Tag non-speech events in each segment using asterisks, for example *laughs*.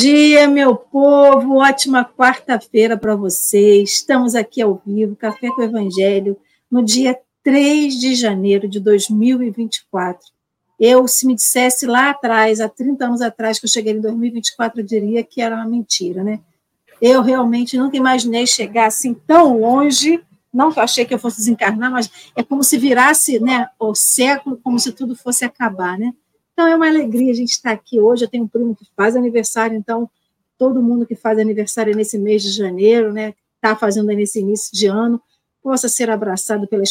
dia, meu povo. Ótima quarta-feira para vocês. Estamos aqui ao vivo, Café com o Evangelho, no dia 3 de janeiro de 2024. Eu, se me dissesse lá atrás, há 30 anos atrás, que eu cheguei em 2024, eu diria que era uma mentira, né? Eu realmente nunca imaginei chegar assim tão longe. Não que eu achei que eu fosse desencarnar, mas é como se virasse né, o século, como se tudo fosse acabar, né? Então é uma alegria a gente estar aqui hoje. Eu tenho um primo que faz aniversário, então todo mundo que faz aniversário nesse mês de janeiro, né, está fazendo nesse início de ano, possa ser abraçado pela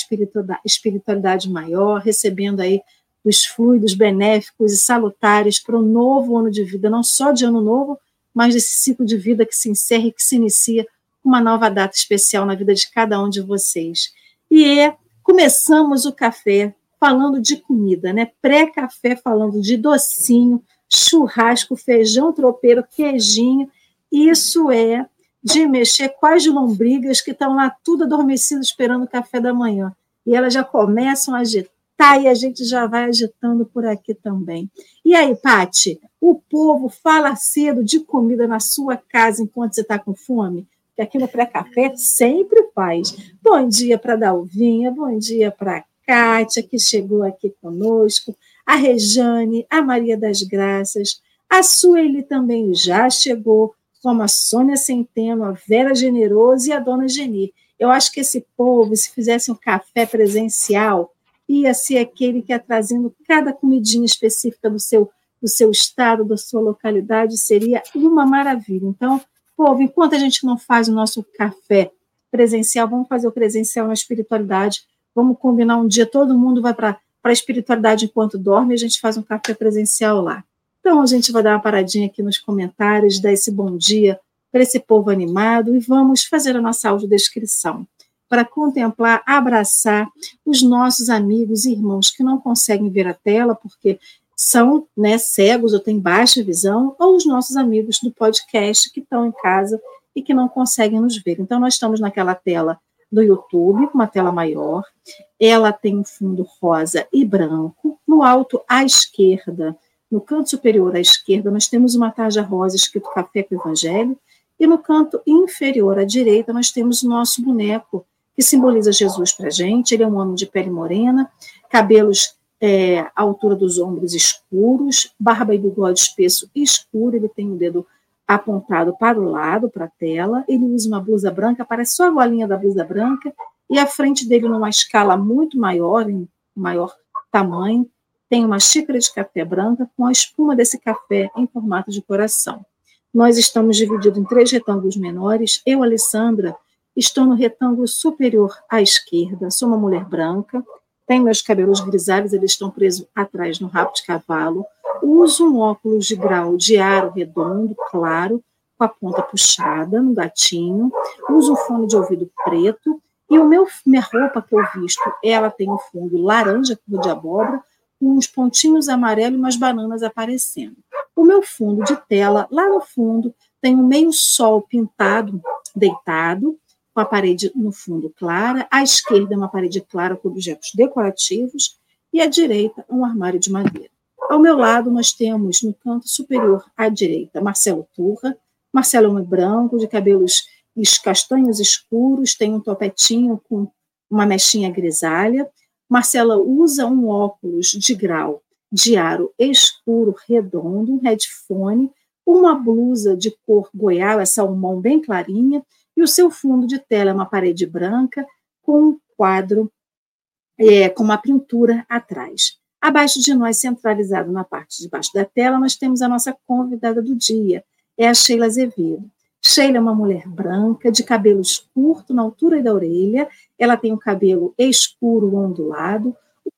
espiritualidade maior, recebendo aí os fluidos benéficos e salutares para um novo ano de vida, não só de ano novo, mas desse ciclo de vida que se encerra e que se inicia uma nova data especial na vida de cada um de vocês. E é, começamos o café falando de comida, né? Pré-café falando de docinho, churrasco, feijão tropeiro, queijinho. Isso é de mexer com as lombrigas que estão lá tudo adormecido esperando o café da manhã. E elas já começam a agitar e a gente já vai agitando por aqui também. E aí, Pati, o povo fala cedo de comida na sua casa enquanto você está com fome? Que aqui no pré-café sempre faz. Bom dia para Dalvinha, bom dia para Kátia, que chegou aqui conosco, a Rejane, a Maria das Graças, a Sueli também já chegou, como a Sônia Centeno, a Vera Generoso e a Dona Geni. Eu acho que esse povo, se fizesse um café presencial, ia ser aquele que ia trazendo cada comidinha específica do seu, do seu estado, da sua localidade, seria uma maravilha. Então, povo, enquanto a gente não faz o nosso café presencial, vamos fazer o presencial na espiritualidade, Vamos combinar um dia, todo mundo vai para a espiritualidade enquanto dorme e a gente faz um café presencial lá. Então, a gente vai dar uma paradinha aqui nos comentários, dar esse bom dia para esse povo animado e vamos fazer a nossa audiodescrição para contemplar, abraçar os nossos amigos e irmãos que não conseguem ver a tela porque são né, cegos ou têm baixa visão, ou os nossos amigos do podcast que estão em casa e que não conseguem nos ver. Então, nós estamos naquela tela do YouTube, uma tela maior. Ela tem um fundo rosa e branco. No alto à esquerda, no canto superior à esquerda, nós temos uma tarja rosa escrito Café com Evangelho. E no canto inferior à direita, nós temos o nosso boneco, que simboliza Jesus para a gente. Ele é um homem de pele morena, cabelos é, à altura dos ombros escuros, barba e bigode espesso escuro. Ele tem o dedo apontado para o lado, para a tela. Ele usa uma blusa branca, parece só a golinha da blusa branca, e à frente dele, numa escala muito maior, em maior tamanho, tem uma xícara de café branca com a espuma desse café em formato de coração. Nós estamos divididos em três retângulos menores. Eu, Alessandra, estou no retângulo superior à esquerda. Sou uma mulher branca, tenho meus cabelos grisalhos, eles estão presos atrás no rabo de cavalo. Uso um óculos de grau de aro redondo, claro, com a ponta puxada, no gatinho. Uso um fone de ouvido preto. E o meu, minha roupa que eu visto, ela tem um fundo laranja, cor de abóbora, com uns pontinhos amarelos e umas bananas aparecendo. O meu fundo de tela, lá no fundo, tem um meio sol pintado, deitado, com a parede no fundo clara. À esquerda, uma parede clara com objetos decorativos. E à direita, um armário de madeira. Ao meu lado, nós temos, no canto superior à direita, Marcelo Turra. Marcelo é um branco, de cabelos castanhos escuros, tem um topetinho com uma mechinha grisalha. Marcela usa um óculos de grau de aro escuro, redondo, um headphone, uma blusa de cor goiaba, salmão bem clarinha, e o seu fundo de tela é uma parede branca com um quadro é, com uma pintura atrás. Abaixo de nós, centralizado na parte de baixo da tela, nós temos a nossa convidada do dia, é a Sheila Azevedo. Sheila é uma mulher branca, de cabelos curtos na altura da orelha, ela tem o um cabelo escuro ondulado,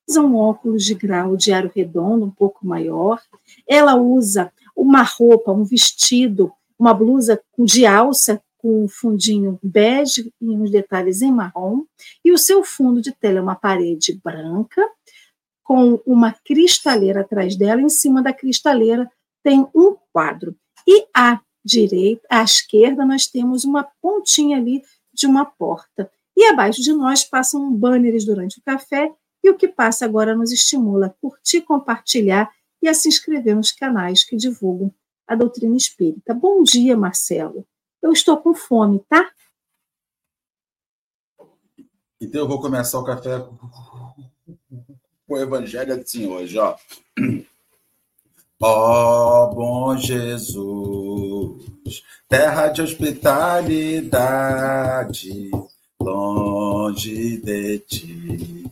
usa um óculos de grau de aro redondo, um pouco maior, ela usa uma roupa, um vestido, uma blusa de alça com um fundinho bege e uns detalhes em marrom, e o seu fundo de tela é uma parede branca, com uma cristaleira atrás dela, em cima da cristaleira tem um quadro. E à direita, à esquerda, nós temos uma pontinha ali de uma porta. E abaixo de nós passam banners durante o café, e o que passa agora nos estimula a curtir, compartilhar e a se inscrever nos canais que divulgam a doutrina espírita. Bom dia, Marcelo. Eu estou com fome, tá? Então eu vou começar o café com o evangelho assim hoje, ó. Ó oh, bom Jesus, terra de hospitalidade, longe de ti.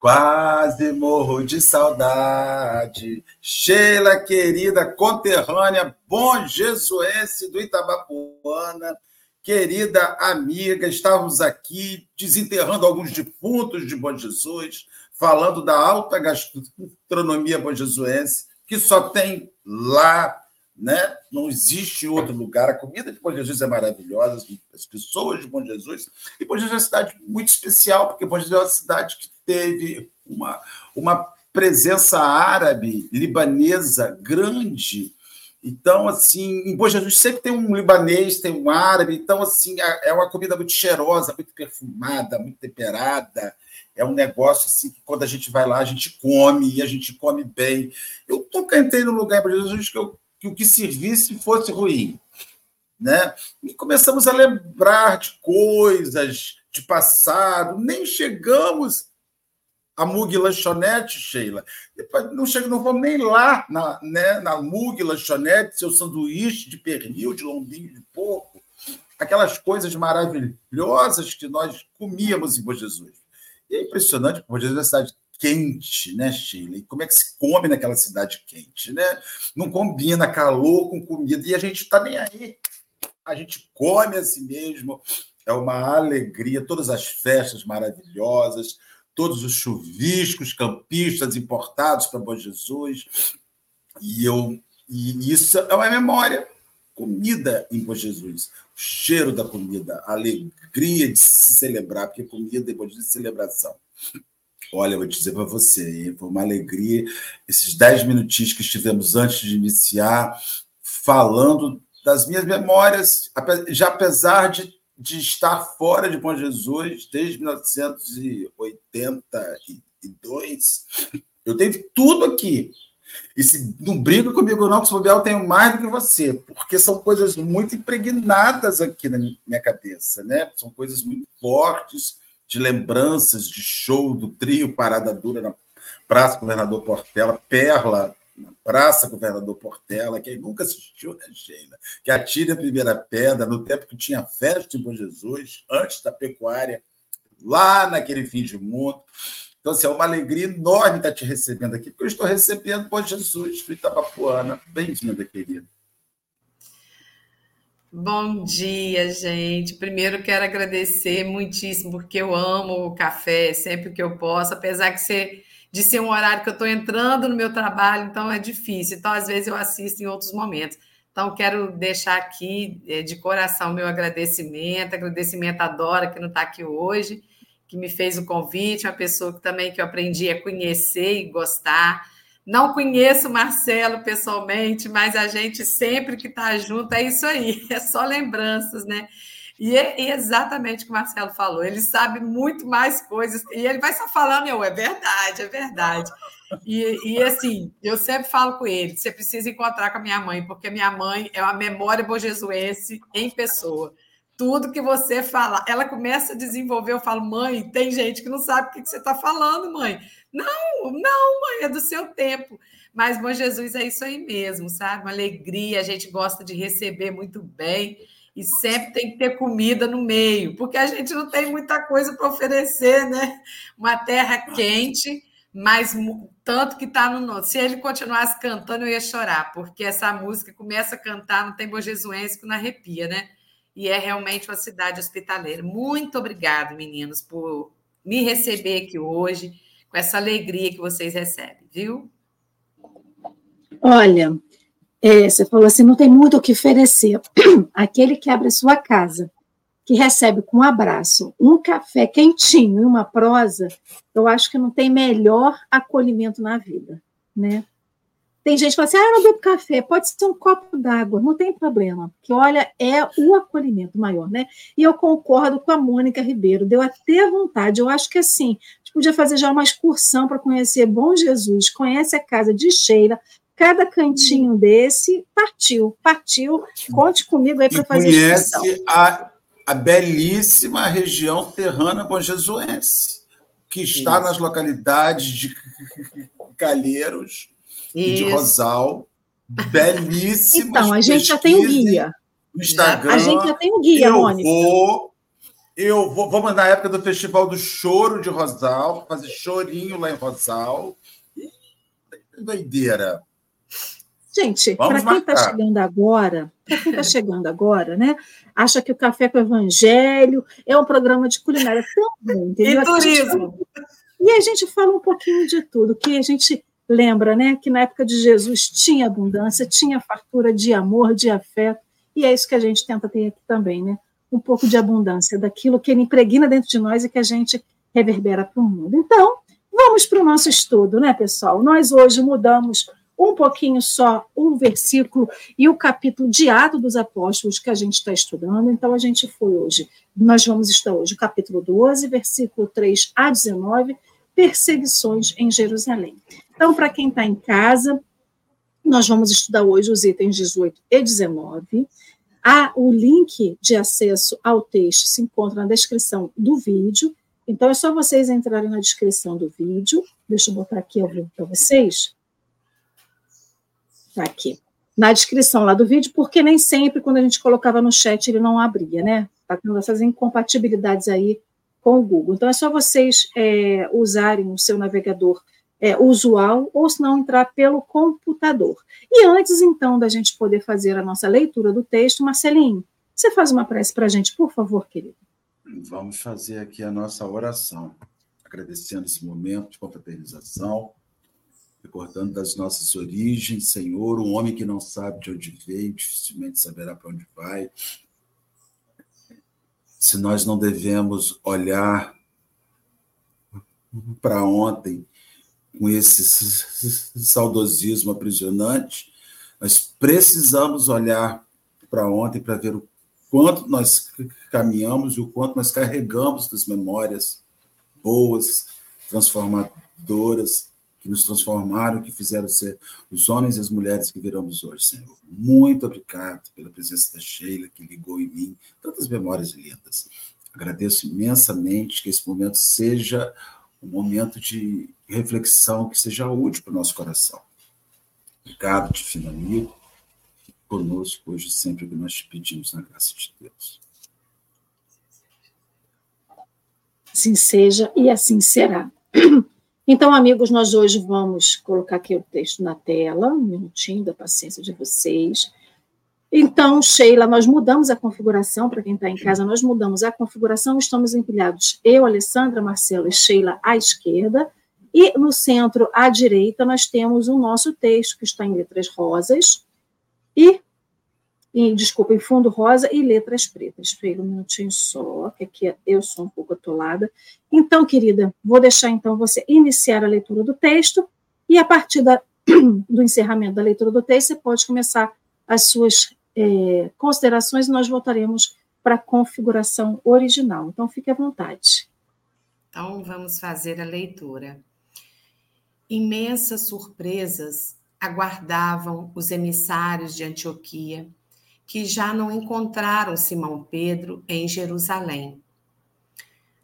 Quase morro de saudade. Sheila, querida conterrânea, bom jesuense do Itabapuana, querida amiga, estávamos aqui desenterrando alguns defuntos de Bom Jesus, falando da alta gastronomia bonjesuense, que só tem lá, né? Não existe em outro lugar. A comida de Bom Jesus é maravilhosa, as pessoas de Bom Jesus. E Bom Jesus é uma cidade muito especial, porque Bom Jesus é uma cidade que teve uma, uma presença árabe, libanesa grande. Então, assim, em Bom Jesus sempre tem um libanês, tem um árabe. Então, assim, é, é uma comida muito cheirosa, muito perfumada, muito temperada. É um negócio assim que quando a gente vai lá, a gente come e a gente come bem. Eu nunca entrei num lugar para Jesus que, eu, que o que servisse fosse ruim. Né? E começamos a lembrar de coisas de passado, nem chegamos a Mug Lanchonete, Sheila. Não chega, não vamos nem lá na, né, na Mug Lanchonete, seu sanduíche de pernil, de lombinho de porco, aquelas coisas maravilhosas que nós comíamos em Bom Jesus. E é impressionante, Jesus é uma cidade quente, né, Sheila? E como é que se come naquela cidade quente, né? Não combina calor com comida e a gente está nem aí. A gente come a si mesmo. É uma alegria, todas as festas maravilhosas, todos os chuviscos campistas importados para Bom Jesus. E, eu, e isso é uma memória. Comida em Bom Jesus, cheiro da comida, a alegria de se celebrar, porque comida é Jesus de celebração. Olha, eu vou dizer para você, foi uma alegria esses dez minutinhos que estivemos antes de iniciar, falando das minhas memórias, já apesar de de estar fora de Bom Jesus desde 1982. Eu tenho tudo aqui. E se não briga comigo, não, que eu tenho mais do que você, porque são coisas muito impregnadas aqui na minha cabeça, né? São coisas muito fortes, de lembranças de show do trio Parada Dura na Praça Governador Portela, Perla, na Praça Governador Portela, quem nunca assistiu, né, Sheila? Que atire a primeira pedra no tempo que tinha festa em Bom Jesus, antes da pecuária, lá naquele fim de mundo. Então, assim, é uma alegria enorme estar te recebendo aqui, porque eu estou recebendo Bom Jesus do Itabapuana. Bem-vinda, querida. Bom dia, gente. Primeiro quero agradecer muitíssimo, porque eu amo o café sempre que eu posso, apesar que você de ser um horário que eu estou entrando no meu trabalho, então é difícil. Então, às vezes, eu assisto em outros momentos. Então, quero deixar aqui é, de coração meu agradecimento, agradecimento à Dora, que não está aqui hoje, que me fez o convite, uma pessoa que também que eu aprendi a conhecer e gostar. Não conheço o Marcelo pessoalmente, mas a gente sempre que está junto é isso aí, *laughs* é só lembranças, né? E é exatamente o que o Marcelo falou. Ele sabe muito mais coisas. E ele vai só falando, meu, é verdade, é verdade. E, e assim, eu sempre falo com ele: você precisa encontrar com a minha mãe, porque minha mãe é uma memória bojesuense em pessoa. Tudo que você fala, ela começa a desenvolver. Eu falo, mãe, tem gente que não sabe o que você está falando, mãe. Não, não, mãe, é do seu tempo. Mas, bom Jesus, é isso aí mesmo, sabe? Uma alegria, a gente gosta de receber muito bem e sempre tem que ter comida no meio, porque a gente não tem muita coisa para oferecer, né? Uma terra quente, mas tanto que está no nosso. Se ele continuasse cantando, eu ia chorar, porque essa música começa a cantar no Tempo Jesuense que não arrepia, né? E é realmente uma cidade hospitaleira. Muito obrigado, meninos, por me receber aqui hoje, com essa alegria que vocês recebem, viu? Olha, é, você falou assim, não tem muito o que oferecer. *clears throat* Aquele que abre a sua casa, que recebe com um abraço, um café quentinho e uma prosa, eu acho que não tem melhor acolhimento na vida, né? Tem gente que fala assim, ah, eu não bebo café, pode ser um copo d'água, não tem problema, porque, olha, é o acolhimento maior, né? E eu concordo com a Mônica Ribeiro, deu até vontade, eu acho que assim, a gente podia fazer já uma excursão para conhecer Bom Jesus, conhece a casa de Sheila, cada cantinho desse partiu, partiu. Conte comigo aí para fazer conhece a, a belíssima região serrana bonjesuense, que está Isso. nas localidades de Calheiros e de Rosal. Belíssima. Então, a gente já tem o guia. No Instagram. A gente já tem o guia, eu Mônica. Vou, eu vou, vou mandar a época do Festival do Choro de Rosal, fazer chorinho lá em Rosal. Doideira. Gente, para quem está chegando agora, para quem está chegando agora, né? Acha que o Café com o Evangelho é um programa de culinária também, entendeu? E turismo. E a gente fala um pouquinho de tudo, que a gente lembra, né? Que na época de Jesus tinha abundância, tinha fartura de amor, de afeto, e é isso que a gente tenta ter aqui também, né? Um pouco de abundância daquilo que ele impregna dentro de nós e que a gente reverbera para o mundo. Então, vamos para o nosso estudo, né, pessoal? Nós hoje mudamos um pouquinho só um versículo e o capítulo de Atos dos Apóstolos que a gente está estudando. Então, a gente foi hoje, nós vamos estar hoje, capítulo 12, versículo 3 a 19, perseguições em Jerusalém. Então, para quem está em casa, nós vamos estudar hoje os itens 18 e 19. Ah, o link de acesso ao texto se encontra na descrição do vídeo. Então, é só vocês entrarem na descrição do vídeo. Deixa eu botar aqui ao vivo para vocês. Está aqui. Na descrição lá do vídeo, porque nem sempre, quando a gente colocava no chat, ele não abria, né? Está tendo essas incompatibilidades aí com o Google. Então, é só vocês é, usarem o seu navegador é, usual, ou se não, entrar pelo computador. E antes, então, da gente poder fazer a nossa leitura do texto, Marcelinho, você faz uma prece para a gente, por favor, querido. Vamos fazer aqui a nossa oração, agradecendo esse momento de confraternização, recordando das nossas origens, Senhor, um homem que não sabe de onde veio, dificilmente saberá para onde vai. Se nós não devemos olhar para ontem com esse saudosismo aprisionante, nós precisamos olhar para ontem para ver o quanto nós caminhamos e o quanto nós carregamos das memórias boas, transformadoras, que nos transformaram, que fizeram ser os homens e as mulheres que viramos hoje, Senhor. Muito obrigado pela presença da Sheila, que ligou em mim tantas memórias lindas. Agradeço imensamente que esse momento seja um momento de reflexão, que seja útil para o nosso coração. Obrigado, divino amigo. Conosco hoje, sempre que nós te pedimos na graça de Deus. Assim seja e assim será. Então, amigos, nós hoje vamos colocar aqui o texto na tela, um minutinho da paciência de vocês. Então, Sheila, nós mudamos a configuração, para quem está em casa, nós mudamos a configuração, estamos empilhados eu, Alessandra, Marcelo e Sheila à esquerda, e no centro à direita nós temos o nosso texto, que está em letras rosas, e desculpa, em fundo rosa e letras pretas. Espera um minutinho só, que aqui eu sou um pouco atolada. Então, querida, vou deixar então você iniciar a leitura do texto e a partir da, *coughs* do encerramento da leitura do texto, você pode começar as suas é, considerações e nós voltaremos para a configuração original. Então, fique à vontade. Então, vamos fazer a leitura. Imensas surpresas aguardavam os emissários de Antioquia que já não encontraram Simão Pedro em Jerusalém.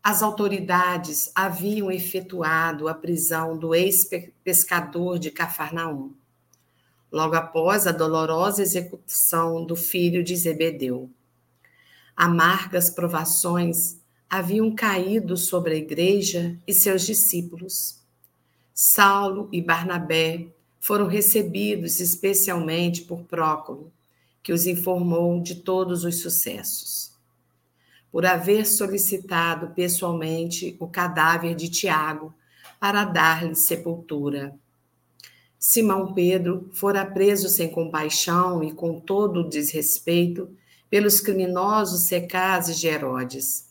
As autoridades haviam efetuado a prisão do ex-pescador de Cafarnaum, logo após a dolorosa execução do filho de Zebedeu. Amargas provações haviam caído sobre a igreja e seus discípulos. Saulo e Barnabé foram recebidos especialmente por Próculo, que os informou de todos os sucessos. Por haver solicitado pessoalmente o cadáver de Tiago para dar-lhe sepultura. Simão Pedro fora preso sem compaixão e com todo o desrespeito pelos criminosos secazes de Herodes.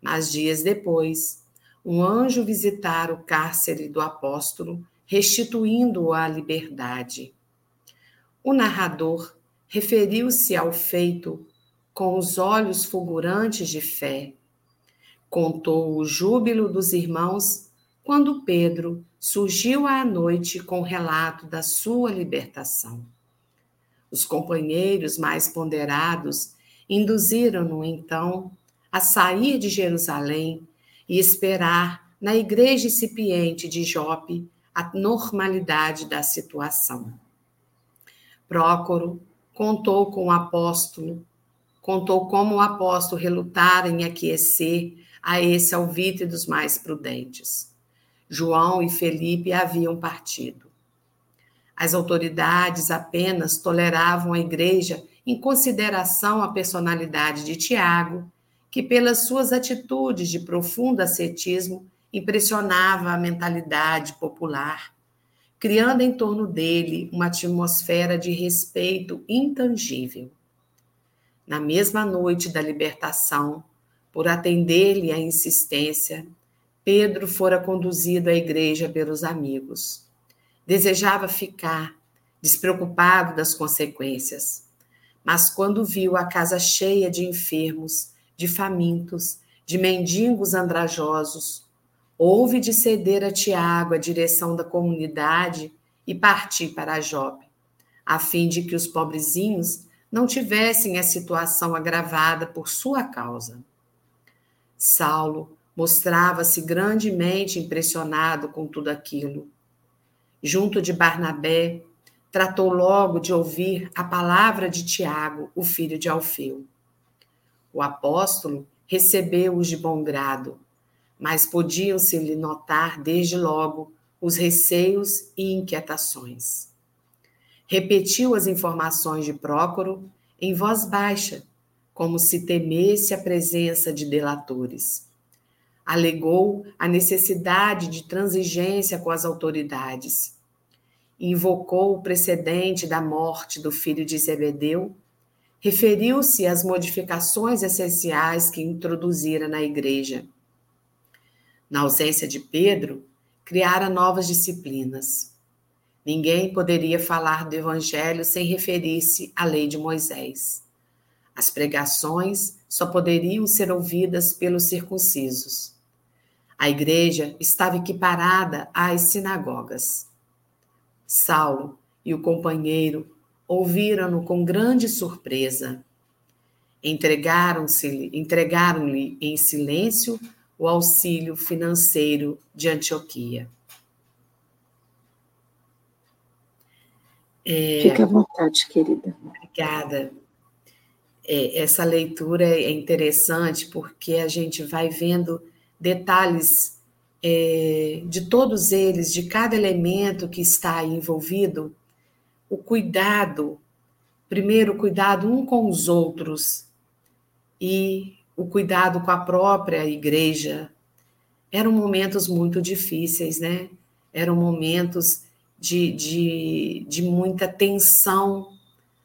Mas dias depois, um anjo visitara o cárcere do apóstolo, restituindo-o à liberdade. O narrador referiu-se ao feito com os olhos fulgurantes de fé. Contou o júbilo dos irmãos quando Pedro surgiu à noite com o relato da sua libertação. Os companheiros mais ponderados induziram-no, então, a sair de Jerusalém e esperar na igreja incipiente de Jope a normalidade da situação. Prócoro contou com o apóstolo, contou como o apóstolo relutara em aquecer a esse alvitre dos mais prudentes. João e Felipe haviam partido. As autoridades apenas toleravam a igreja em consideração a personalidade de Tiago, que, pelas suas atitudes de profundo ascetismo, impressionava a mentalidade popular, criando em torno dele uma atmosfera de respeito intangível. Na mesma noite da libertação, por atender-lhe a insistência, Pedro fora conduzido à igreja pelos amigos. Desejava ficar, despreocupado das consequências. Mas quando viu a casa cheia de enfermos, de famintos, de mendigos andrajosos, houve de ceder a Tiago a direção da comunidade e partir para Jope, a fim de que os pobrezinhos não tivessem a situação agravada por sua causa. Saulo mostrava-se grandemente impressionado com tudo aquilo. Junto de Barnabé, tratou logo de ouvir a palavra de Tiago, o filho de Alfeu. O apóstolo recebeu-os de bom grado, mas podiam-se-lhe notar desde logo os receios e inquietações. Repetiu as informações de Prócoro em voz baixa, como se temesse a presença de delatores. Alegou a necessidade de transigência com as autoridades. Invocou o precedente da morte do filho de Zebedeu. Referiu-se às modificações essenciais que introduzira na igreja. Na ausência de Pedro, criara novas disciplinas. Ninguém poderia falar do evangelho sem referir-se à lei de Moisés. As pregações só poderiam ser ouvidas pelos circuncisos. A igreja estava equiparada às sinagogas. Saulo e o companheiro ouviram-no com grande surpresa. Entregaram-lhe em silêncio o auxílio financeiro de Antioquia. É, Fique à vontade, querida. Obrigada é, essa leitura é interessante porque a gente vai vendo detalhes é, de todos eles, de cada elemento que está envolvido, o cuidado, primeiro o cuidado um com os outros e o cuidado com a própria igreja. Eram momentos muito difíceis, né? Eram momentos de, de, de muita tensão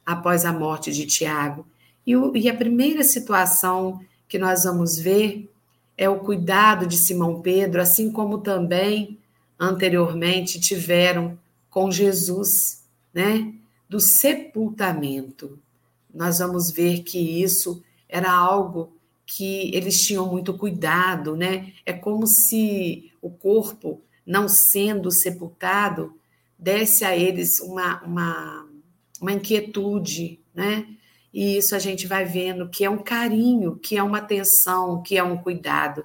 após a morte de Tiago. E, o, e a primeira situação que nós vamos ver é o cuidado de Simão Pedro, assim como também anteriormente tiveram com Jesus, né? Do sepultamento. Nós vamos ver que isso era algo que eles tinham muito cuidado, né? É como se o corpo, não sendo sepultado, desse a eles uma, uma, uma inquietude, né? E isso a gente vai vendo que é um carinho, que é uma atenção, que é um cuidado.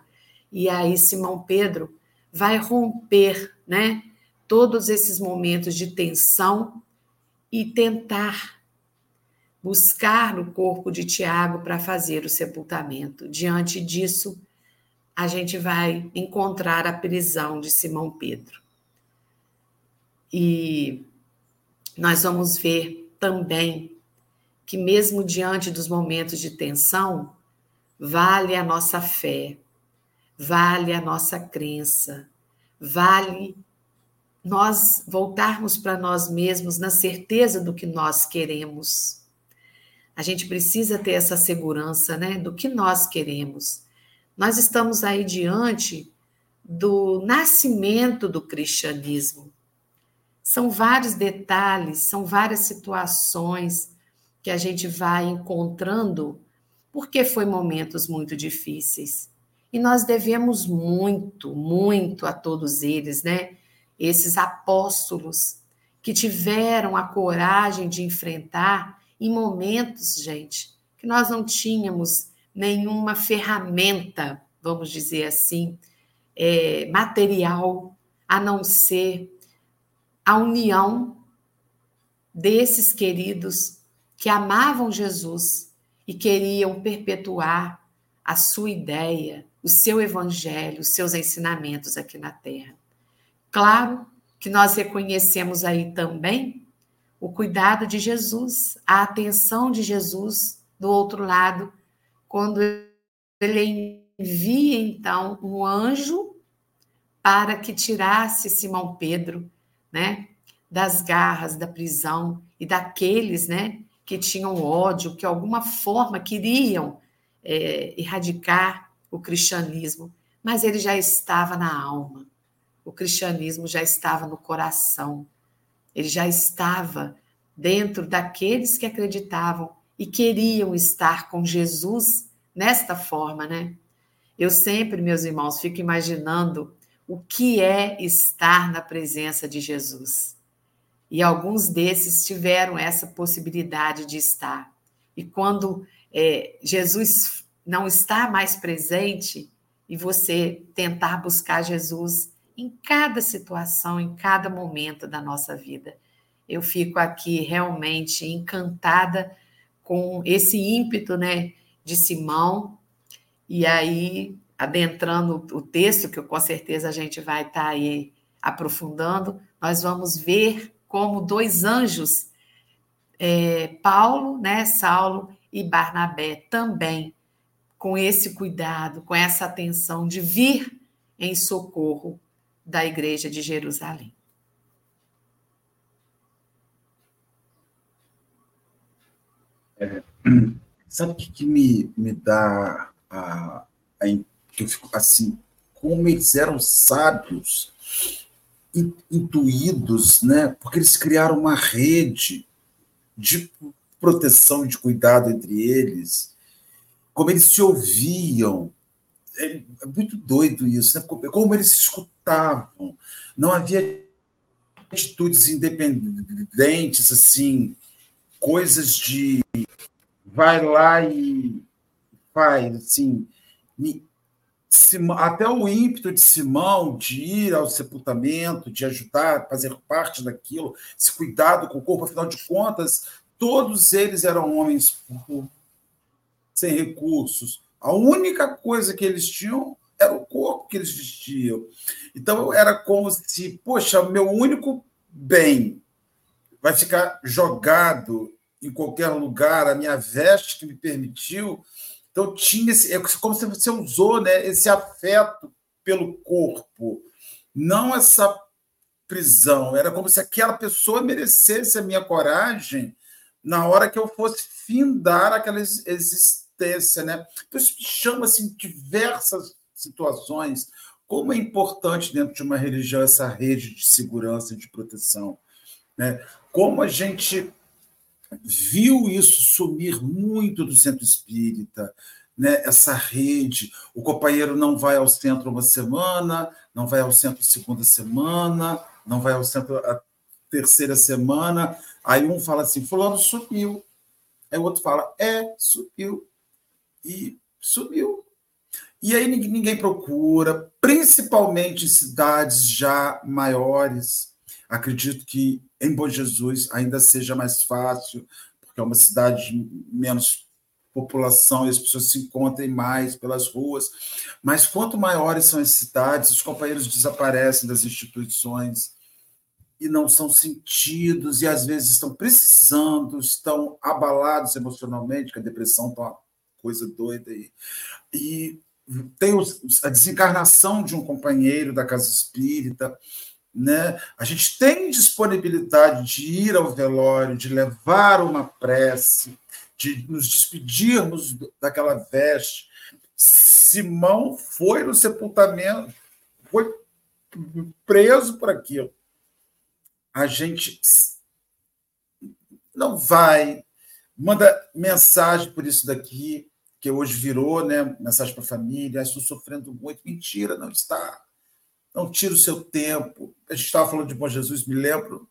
E aí Simão Pedro vai romper, né, todos esses momentos de tensão e tentar buscar no corpo de Tiago para fazer o sepultamento. Diante disso, a gente vai encontrar a prisão de Simão Pedro. E nós vamos ver também que, mesmo diante dos momentos de tensão, vale a nossa fé, vale a nossa crença, vale nós voltarmos para nós mesmos na certeza do que nós queremos. A gente precisa ter essa segurança, né, do que nós queremos. Nós estamos aí diante do nascimento do cristianismo. São vários detalhes, são várias situações, que a gente vai encontrando, porque foi momentos muito difíceis. E nós devemos muito, muito a todos eles, né? Esses apóstolos que tiveram a coragem de enfrentar em momentos, gente, que nós não tínhamos nenhuma ferramenta, vamos dizer assim, é, material, a não ser a união desses queridos que amavam Jesus e queriam perpetuar a sua ideia, o seu evangelho, os seus ensinamentos aqui na terra. Claro que nós reconhecemos aí também o cuidado de Jesus, a atenção de Jesus do outro lado, quando ele envia então um anjo para que tirasse Simão Pedro, né, das garras da prisão e daqueles, né, que tinham ódio, que de alguma forma queriam é, erradicar o cristianismo, mas ele já estava na alma o cristianismo já estava no coração, ele já estava dentro daqueles que acreditavam e queriam estar com Jesus nesta forma, né? Eu sempre, meus irmãos, fico imaginando o que é estar na presença de Jesus. E alguns desses tiveram essa possibilidade de estar. E quando é, Jesus não está mais presente e você tentar buscar Jesus, em cada situação, em cada momento da nossa vida. Eu fico aqui realmente encantada com esse ímpeto, né, de Simão. E aí, adentrando o texto, que com certeza a gente vai estar tá aí aprofundando, nós vamos ver como dois anjos, é, Paulo, né, Saulo e Barnabé, também com esse cuidado, com essa atenção de vir em socorro da Igreja de Jerusalém. É, sabe o que, que, me, me dá a, a, que eu fico assim, como eles eram sábios, intuídos, né? Porque eles criaram uma rede de proteção e de cuidado entre eles, como eles se ouviam, é, é muito doido isso, né? como eles se escutavam. Não havia atitudes independentes, assim, coisas de vai lá e faz, assim. Até o ímpeto de Simão de ir ao sepultamento, de ajudar, fazer parte daquilo, esse cuidado com o corpo, afinal de contas, todos eles eram homens sem recursos, a única coisa que eles tinham era o corpo que eles vestiam. Então era como se, poxa, meu único bem vai ficar jogado em qualquer lugar, a minha veste que me permitiu. Então tinha esse, é como se você usou, né, esse afeto pelo corpo, não essa prisão. Era como se aquela pessoa merecesse a minha coragem na hora que eu fosse findar aquela existência existência, né? Então, isso chama assim, diversas situações. Como é importante dentro de uma religião essa rede de segurança e de proteção. Né? Como a gente viu isso sumir muito do centro espírita, né? essa rede. O companheiro não vai ao centro uma semana, não vai ao centro segunda semana, não vai ao centro a terceira semana. Aí um fala assim: Fulano subiu. Aí o outro fala: É, subiu e sumiu. E aí ninguém procura, principalmente em cidades já maiores. Acredito que em Bom Jesus ainda seja mais fácil, porque é uma cidade de menos população e as pessoas se encontrem mais pelas ruas. Mas quanto maiores são as cidades, os companheiros desaparecem das instituições e não são sentidos e às vezes estão precisando, estão abalados emocionalmente, que a depressão está coisa doida aí. E tem a desencarnação de um companheiro da casa espírita, né? A gente tem disponibilidade de ir ao velório, de levar uma prece, de nos despedirmos daquela veste. Simão foi no sepultamento, foi preso por aquilo. A gente não vai, manda mensagem por isso daqui, que hoje virou né, mensagem para a família, estou sofrendo muito. Mentira, não está. Não tira o seu tempo. A gente estava falando de Bom Jesus, me lembro,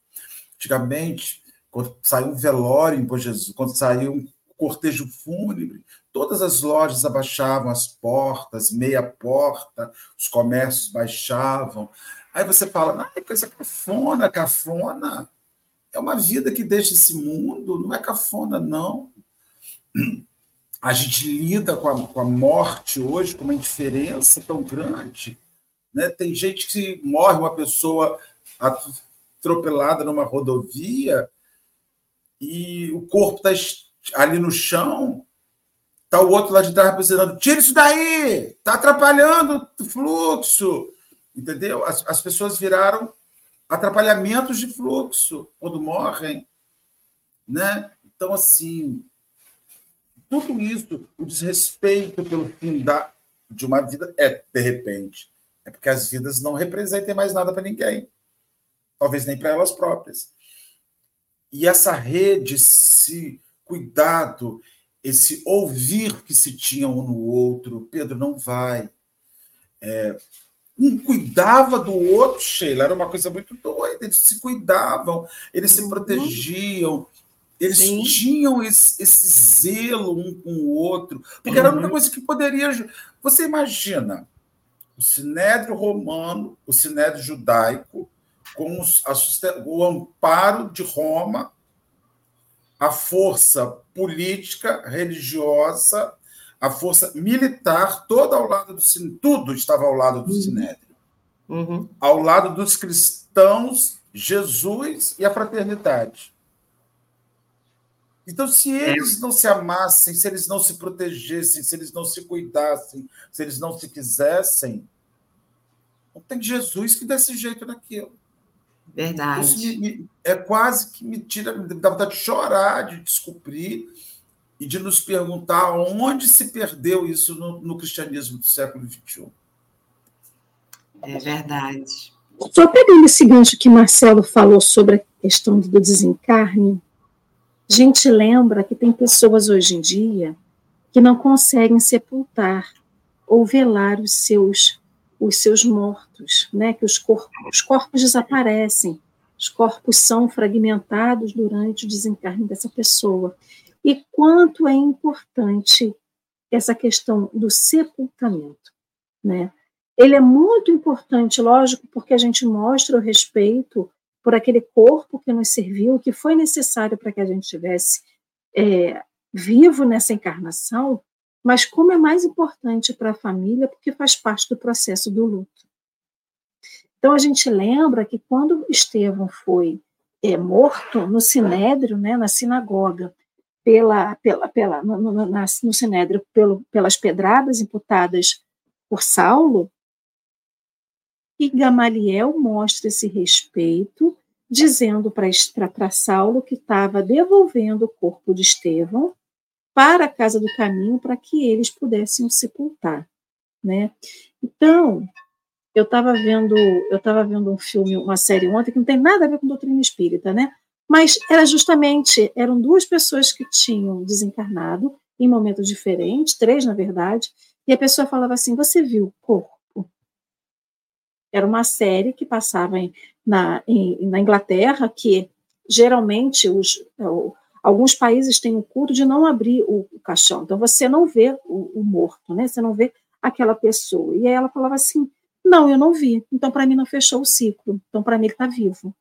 antigamente, quando saiu um velório em Bom Jesus, quando saiu um cortejo fúnebre, todas as lojas abaixavam as portas, meia porta, os comércios baixavam. Aí você fala, ah, coisa cafona, cafona. É uma vida que deixa esse mundo, não é cafona, não a gente lida com a, com a morte hoje com uma indiferença tão grande. Né? Tem gente que morre uma pessoa atropelada numa rodovia e o corpo está ali no chão, está o outro lá de trás precisando, tira isso daí, está atrapalhando o fluxo. Entendeu? As, as pessoas viraram atrapalhamentos de fluxo quando morrem. Né? Então, assim, tudo isso, o desrespeito pelo fim da, de uma vida, é de repente. É porque as vidas não representem mais nada para ninguém. Talvez nem para elas próprias. E essa rede, esse cuidado, esse ouvir que se tinha um no outro, Pedro, não vai. É, um cuidava do outro, Sheila, era uma coisa muito doida, eles se cuidavam, eles se uhum. protegiam, eles Sim. tinham esse, esse, zelo um com o outro, porque uhum. era a única coisa que poderia. Você imagina o sinédrio romano, o sinédrio judaico, com os, a, o amparo de Roma, a força política, religiosa, a força militar, toda ao lado do tudo estava ao lado do uhum. sinédrio. Uhum. Ao lado dos cristãos, Jesus e a fraternidade. Então, se eles não se amassem, se eles não se protegessem, se eles não se cuidassem, se eles não se quisessem, não tem Jesus que desse jeito naquilo. Verdade. Me, é quase que me tira, me dá vontade de chorar, de descobrir e de nos perguntar onde se perdeu isso no, no cristianismo do século XXI. É verdade. Só pegando esse gancho que Marcelo falou sobre a questão do desencarne, a gente lembra que tem pessoas hoje em dia que não conseguem sepultar ou velar os seus os seus mortos, né? Que os corpos, os corpos desaparecem, os corpos são fragmentados durante o desencarne dessa pessoa. E quanto é importante essa questão do sepultamento, né? Ele é muito importante, lógico, porque a gente mostra o respeito por aquele corpo que nos serviu, que foi necessário para que a gente estivesse é, vivo nessa encarnação, mas como é mais importante para a família, porque faz parte do processo do luto. Então a gente lembra que quando Estevão foi é, morto no Sinédrio, né, na sinagoga, pela, pela, pela, no, no, no Sinédrio, pelo, pelas pedradas imputadas por Saulo, e Gamaliel mostra esse respeito, dizendo para Saulo que estava devolvendo o corpo de Estevão para a casa do caminho para que eles pudessem o sepultar, né? Então, eu estava vendo, eu estava vendo um filme, uma série ontem que não tem nada a ver com doutrina espírita, né? Mas era justamente, eram duas pessoas que tinham desencarnado em momentos diferentes, três na verdade, e a pessoa falava assim: "Você viu o corpo?" Era uma série que passava em, na, em, na Inglaterra, que geralmente os, o, alguns países têm o culto de não abrir o, o caixão. Então você não vê o, o, morto, né? Você não vê aquela pessoa. E aí ela falava assim: não, eu não vi. Então para mim não fechou o ciclo. Então para mim ele está vivo.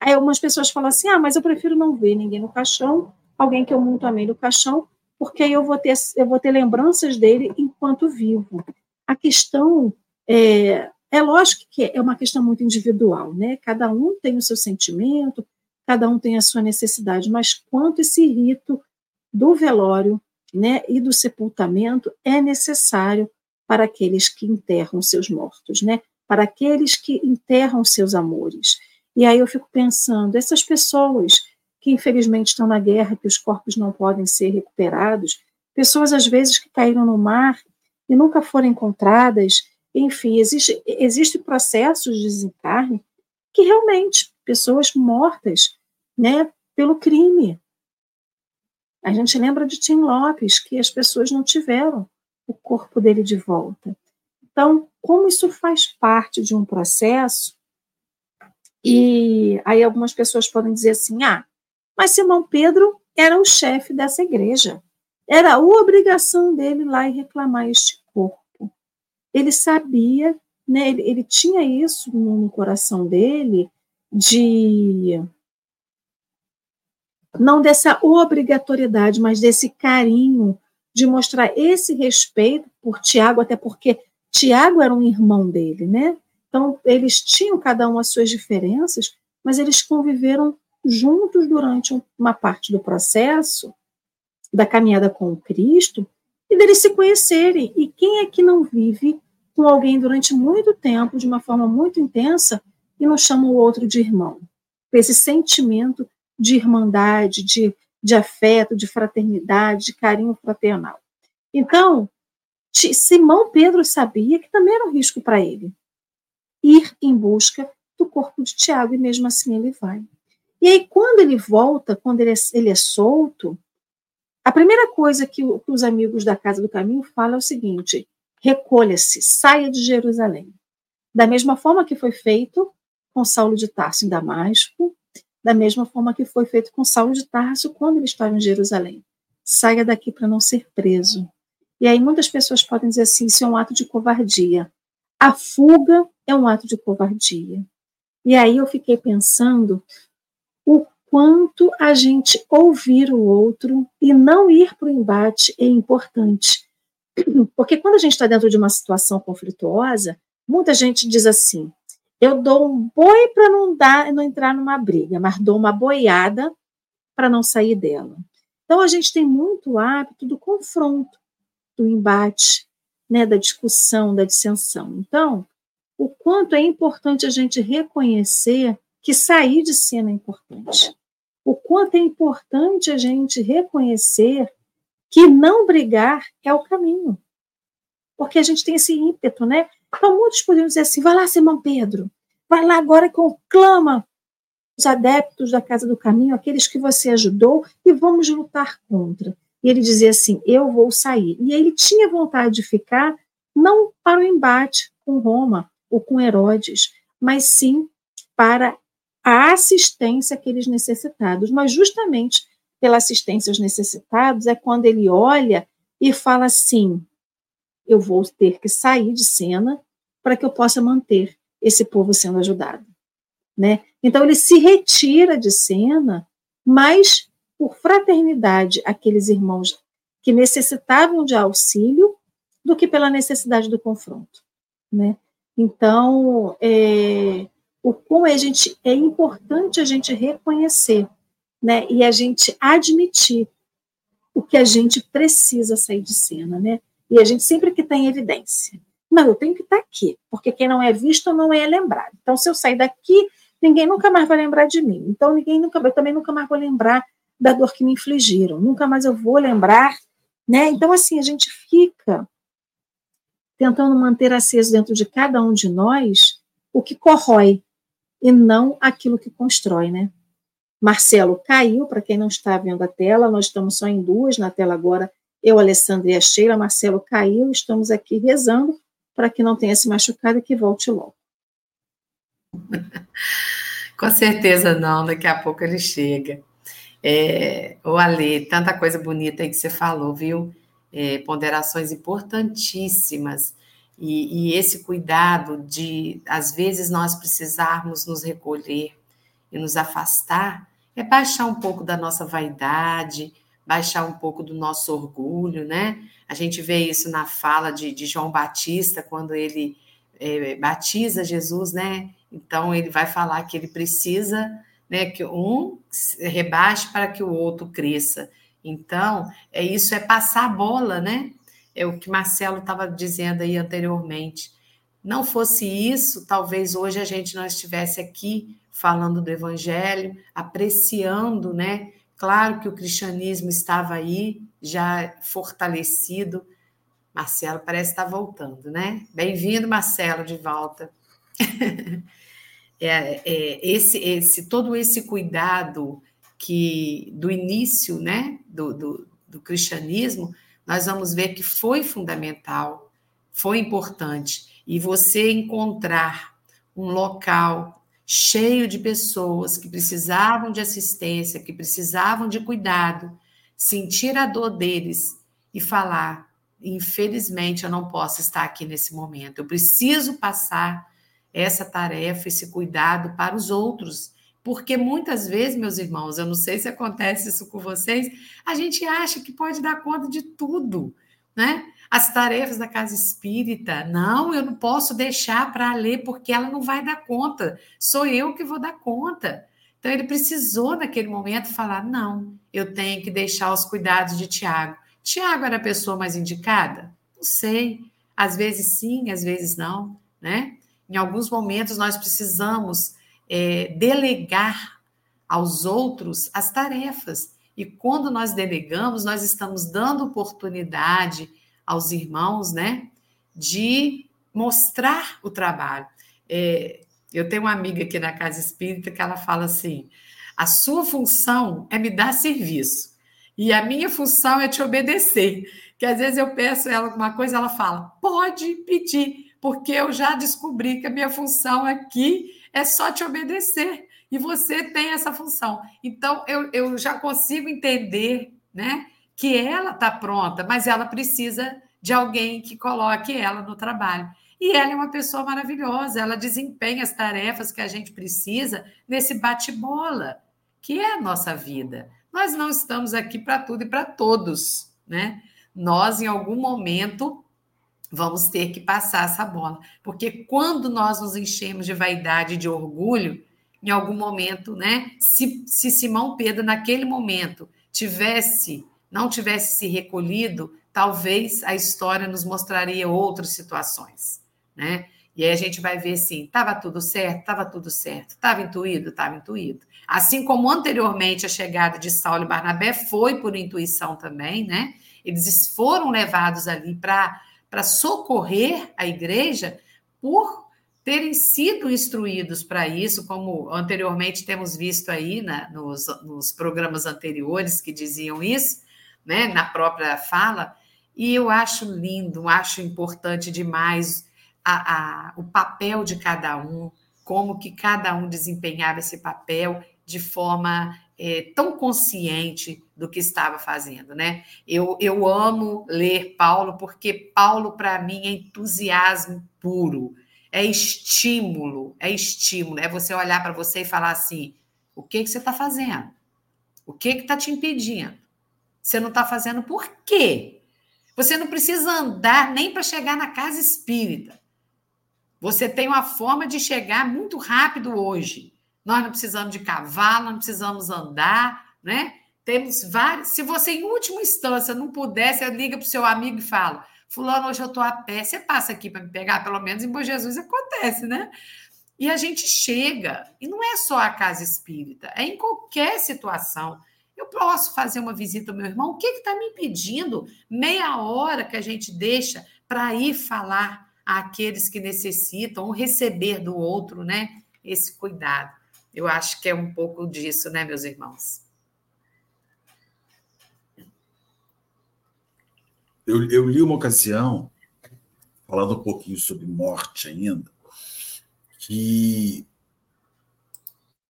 Aí algumas pessoas falam assim: ah, mas eu prefiro não ver ninguém no caixão, alguém que eu muito amei no caixão, porque aí eu vou ter eu vou ter lembranças dele enquanto vivo. A questão é, é lógico que é uma questão muito individual, né? Cada um tem o seu sentimento, cada um tem a sua necessidade, mas quanto esse rito do velório, né, e do sepultamento é necessário para aqueles que enterram seus mortos, né? Para aqueles que enterram seus amores. E aí eu fico pensando, essas pessoas que infelizmente estão na guerra, que os corpos não podem ser recuperados, pessoas às vezes que caíram no mar e nunca foram encontradas, enfim, existe, existe processos de desencarne que realmente pessoas mortas, né, pelo crime. A gente lembra de Tim Lopes, que as pessoas não tiveram o corpo dele de volta. Então, como isso faz parte de um processo, e aí algumas pessoas podem dizer assim: ah, mas Simão Pedro era o chefe dessa igreja. Era a obrigação dele lá e reclamar este corpo. Ele sabia, né, ele, ele tinha isso no coração dele de não dessa obrigatoriedade, mas desse carinho de mostrar esse respeito por Tiago, até porque Tiago era um irmão dele, né? Então, eles tinham cada um as suas diferenças, mas eles conviveram juntos durante uma parte do processo da caminhada com o Cristo e deles se conhecerem. E quem é que não vive com alguém durante muito tempo, de uma forma muito intensa, e não chama o outro de irmão? Esse sentimento de irmandade, de, de afeto, de fraternidade, de carinho fraternal. Então, Simão Pedro sabia que também era um risco para ele ir em busca do corpo de Tiago, e mesmo assim ele vai. E aí, quando ele volta, quando ele é, ele é solto, a primeira coisa que, que os amigos da Casa do Caminho falam é o seguinte: recolha-se, saia de Jerusalém. Da mesma forma que foi feito com Saulo de Tarso em Damasco, da mesma forma que foi feito com Saulo de Tarso quando ele estava em Jerusalém. Saia daqui para não ser preso. E aí muitas pessoas podem dizer assim, isso é um ato de covardia. A fuga é um ato de covardia. E aí eu fiquei pensando o quanto a gente ouvir o outro e não ir para o embate é importante. *clears throat* Porque quando a gente está dentro de uma situação conflituosa, muita gente diz assim: eu dou um boi para não dar, não entrar numa briga, mas dou uma boiada para não sair dela. Então a gente tem muito hábito do confronto, do embate, né, da discussão, da dissensão. Então, o quanto é importante a gente reconhecer que sair de cena é importante. O quanto é importante a gente reconhecer que não brigar é o caminho. Porque a gente tem esse ímpeto, né? Então, muitos poderiam dizer assim: vai lá, Simão Pedro, vai lá agora e conclama os adeptos da Casa do Caminho, aqueles que você ajudou, e vamos lutar contra. E ele dizia assim: eu vou sair. E ele tinha vontade de ficar, não para o embate com Roma ou com Herodes, mas sim para a assistência àqueles necessitados. Mas justamente pela assistência aos necessitados é quando ele olha e fala assim: eu vou ter que sair de cena para que eu possa manter esse povo sendo ajudado. Né? Então ele se retira de cena, mas por fraternidade aqueles irmãos que necessitavam de auxílio do que pela necessidade do confronto. Né? Então, é, o como a gente é importante a gente reconhecer, né, e a gente admitir o que a gente precisa sair de cena, né? E a gente sempre que tem evidência. Não, eu tenho que estar aqui, porque quem não é visto não é lembrado. Então, se eu sair daqui, ninguém nunca mais vai lembrar de mim. Então, ninguém nunca, eu também nunca mais vou lembrar da dor que me infligiram. Nunca mais eu vou lembrar, né? Então, assim, a gente fica tentando manter aceso dentro de cada um de nós o que corrói e não aquilo que constrói, né? Marcelo caiu, para quem não está vendo a tela, nós estamos só em duas na tela agora, eu, Alessandra e a Sheila, Marcelo caiu, estamos aqui rezando para que não tenha se machucado e que volte logo. *laughs* Com certeza não, daqui a pouco ele chega. É, o Ale, tanta coisa bonita aí que você falou, viu? É, ponderações importantíssimas. E, e, esse cuidado de, às vezes, nós precisarmos nos recolher e nos afastar, é baixar um pouco da nossa vaidade, baixar um pouco do nosso orgulho, né? A gente vê isso na fala de, de João Batista, quando ele é, batiza Jesus, né? Então ele vai falar que ele precisa, né, que um rebaixe para que o outro cresça. Então, é isso é passar a bola, né? É o que Marcelo estava dizendo aí anteriormente. Não fosse isso, talvez hoje a gente não estivesse aqui falando do evangelho, apreciando, né? Claro que o cristianismo estava aí, já fortalecido. Marcelo parece estar voltando, né? Bem-vindo, Marcelo, de volta. *laughs* é, é, esse, esse, todo esse cuidado que do início né, do, do, do cristianismo, nós vamos ver que foi fundamental, foi importante. E você encontrar um local cheio de pessoas que precisavam de assistência, que precisavam de cuidado, sentir a dor deles e falar: infelizmente, eu não posso estar aqui nesse momento, eu preciso passar essa tarefa, esse cuidado para os outros. Porque muitas vezes, meus irmãos, eu não sei se acontece isso com vocês, a gente acha que pode dar conta de tudo, né? As tarefas da casa espírita, não, eu não posso deixar para ler porque ela não vai dar conta, sou eu que vou dar conta. Então ele precisou naquele momento falar: não, eu tenho que deixar os cuidados de Tiago. Tiago era a pessoa mais indicada? Não sei. Às vezes sim, às vezes não, né? Em alguns momentos nós precisamos é, delegar aos outros as tarefas. E quando nós delegamos, nós estamos dando oportunidade aos irmãos, né, de mostrar o trabalho. É, eu tenho uma amiga aqui na Casa Espírita que ela fala assim: a sua função é me dar serviço e a minha função é te obedecer. Que às vezes eu peço ela alguma coisa, ela fala: pode pedir, porque eu já descobri que a minha função aqui é só te obedecer. E você tem essa função. Então, eu, eu já consigo entender né, que ela está pronta, mas ela precisa de alguém que coloque ela no trabalho. E ela é uma pessoa maravilhosa, ela desempenha as tarefas que a gente precisa nesse bate-bola, que é a nossa vida. Nós não estamos aqui para tudo e para todos, né? Nós, em algum momento, vamos ter que passar essa bola. Porque quando nós nos enchemos de vaidade e de orgulho, em algum momento, né? Se, se Simão Pedro, naquele momento, tivesse, não tivesse se recolhido, talvez a história nos mostraria outras situações, né? E aí a gente vai ver assim, estava tudo certo, estava tudo certo, estava intuído, estava intuído. Assim como anteriormente a chegada de Saulo e Barnabé foi por intuição também, né? Eles foram levados ali para para socorrer a igreja por terem sido instruídos para isso, como anteriormente temos visto aí né, nos, nos programas anteriores que diziam isso, né, na própria fala, e eu acho lindo, acho importante demais a, a, o papel de cada um, como que cada um desempenhava esse papel de forma é, tão consciente do que estava fazendo, né? Eu, eu amo ler Paulo porque Paulo para mim é entusiasmo puro, é estímulo, é estímulo, é você olhar para você e falar assim: o que que você está fazendo? O que que está te impedindo? Você não está fazendo por quê? Você não precisa andar nem para chegar na casa espírita. Você tem uma forma de chegar muito rápido hoje. Nós não precisamos de cavalo, não precisamos andar, né? Temos vários. Se você, em última instância, não puder, você liga para o seu amigo e fala: Fulano, hoje eu estou a pé, você passa aqui para me pegar, pelo menos em Bom Jesus acontece, né? E a gente chega, e não é só a casa espírita, é em qualquer situação. Eu posso fazer uma visita ao meu irmão, o que está me impedindo? Meia hora que a gente deixa para ir falar àqueles que necessitam, ou receber do outro, né? Esse cuidado. Eu acho que é um pouco disso, né, meus irmãos? Eu, eu li uma ocasião, falando um pouquinho sobre morte ainda, que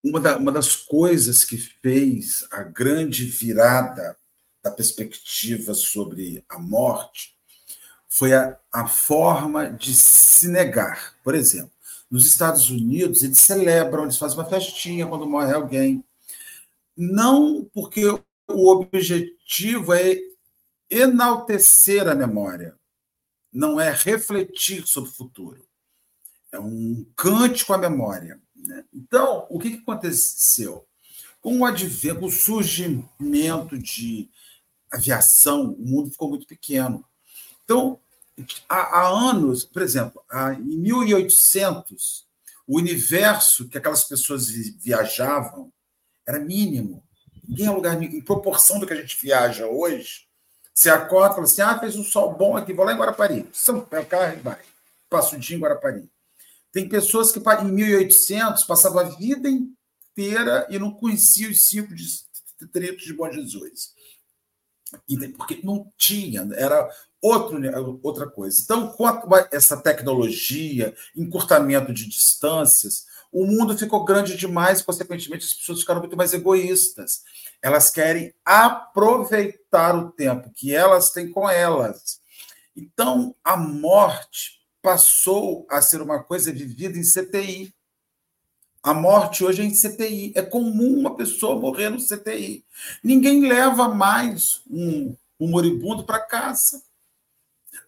uma, da, uma das coisas que fez a grande virada da perspectiva sobre a morte foi a, a forma de se negar. Por exemplo, nos Estados Unidos, eles celebram, eles fazem uma festinha quando morre alguém. Não porque o objetivo é enaltecer a memória, não é refletir sobre o futuro. É um cântico à memória. Né? Então, o que, aconteceu? Com o advento, com o surgimento de aviação, o mundo ficou muito pequeno. Então, há, há anos, por exemplo, há, em 1800, o universo que aquelas pessoas viajavam era mínimo. Ninguém é lugar em proporção do que a gente viaja hoje. Você acorda e fala assim: ah, fez um sol bom aqui, vou lá em Guarapari. São o carro e vai. Passo o dia em Guarapari. Tem pessoas que em 1800 passavam a vida inteira e não conheciam os cinco obstetrícia de Bom Jesus. Porque não tinha, era outro, outra coisa. Então, com essa tecnologia, encurtamento de distâncias, o mundo ficou grande demais consequentemente, as pessoas ficaram muito mais egoístas. Elas querem aproveitar o tempo que elas têm com elas. Então, a morte passou a ser uma coisa vivida em CTI. A morte hoje é em CTI. É comum uma pessoa morrer no CTI. Ninguém leva mais um, um moribundo para casa.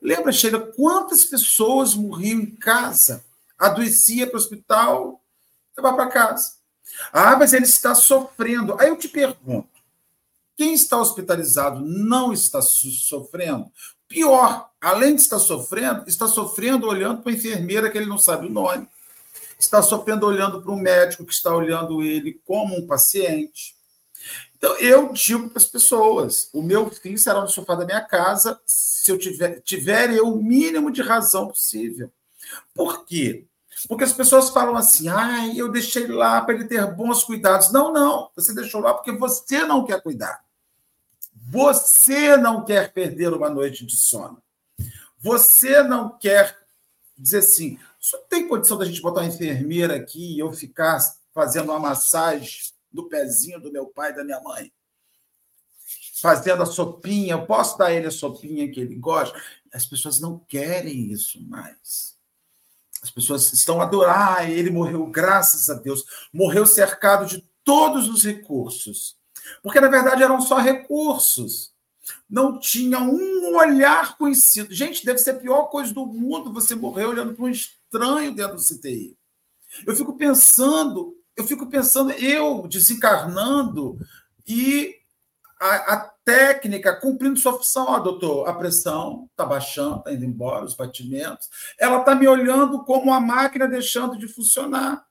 Lembra, Sheila, quantas pessoas morriam em casa? Adoecia para o hospital, levava para casa. Ah, mas ele está sofrendo. Aí eu te pergunto: quem está hospitalizado não está sofrendo? Pior, além de estar sofrendo, está sofrendo olhando para a enfermeira que ele não sabe o nome está sofrendo olhando para um médico que está olhando ele como um paciente. Então, eu digo para as pessoas: o meu filho será no sofá da minha casa se eu tiver, tiver eu o mínimo de razão possível. Por quê? Porque as pessoas falam assim: ah, eu deixei lá para ele ter bons cuidados. Não, não. Você deixou lá porque você não quer cuidar. Você não quer perder uma noite de sono. Você não quer dizer assim: só tem condição da gente botar uma enfermeira aqui e eu ficar fazendo uma massagem do pezinho do meu pai e da minha mãe? Fazendo a sopinha, eu posso dar ele a sopinha que ele gosta? As pessoas não querem isso mais. As pessoas estão a adorar, ele morreu, graças a Deus. Morreu cercado de todos os recursos. Porque, na verdade, eram só recursos não tinha um olhar conhecido. Gente, deve ser a pior coisa do mundo você morrer olhando para um estranho dentro do CTI. Eu fico pensando, eu fico pensando, eu desencarnando e a, a técnica cumprindo sua função. Ah, doutor, a pressão está baixando, está indo embora, os batimentos. Ela está me olhando como a máquina deixando de funcionar.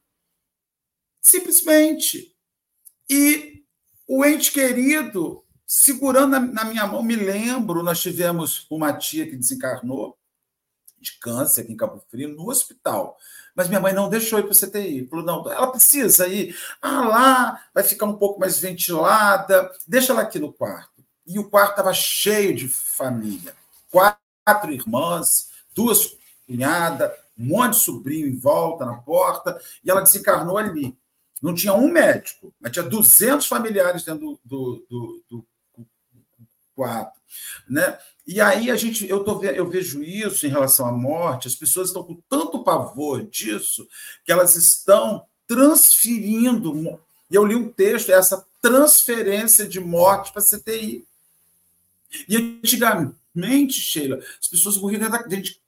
Simplesmente. E o ente querido segurando na, na, minha mão, me lembro, nós tivemos uma tia que desencarnou de câncer aqui em Cabo Frio, no hospital. Mas minha mãe não deixou ir para o CTI. Falou, não, ela precisa ir. Ah, lá vai ficar um pouco mais ventilada, deixa ela aqui no quarto. E o quarto estava cheio de família. Quatro irmãs, duas cunhadas, um monte de sobrinho em volta, na porta, e ela desencarnou ali. Não tinha um médico, mas tinha 200 familiares dentro do, do, do, quatro, né? E aí a gente, eu, tô, eu vejo isso em relação à morte, as pessoas estão com tanto pavor disso que elas estão transferindo. E eu li um texto, essa transferência de morte para a CTI. E antigamente, Sheila, as pessoas morriam dentro de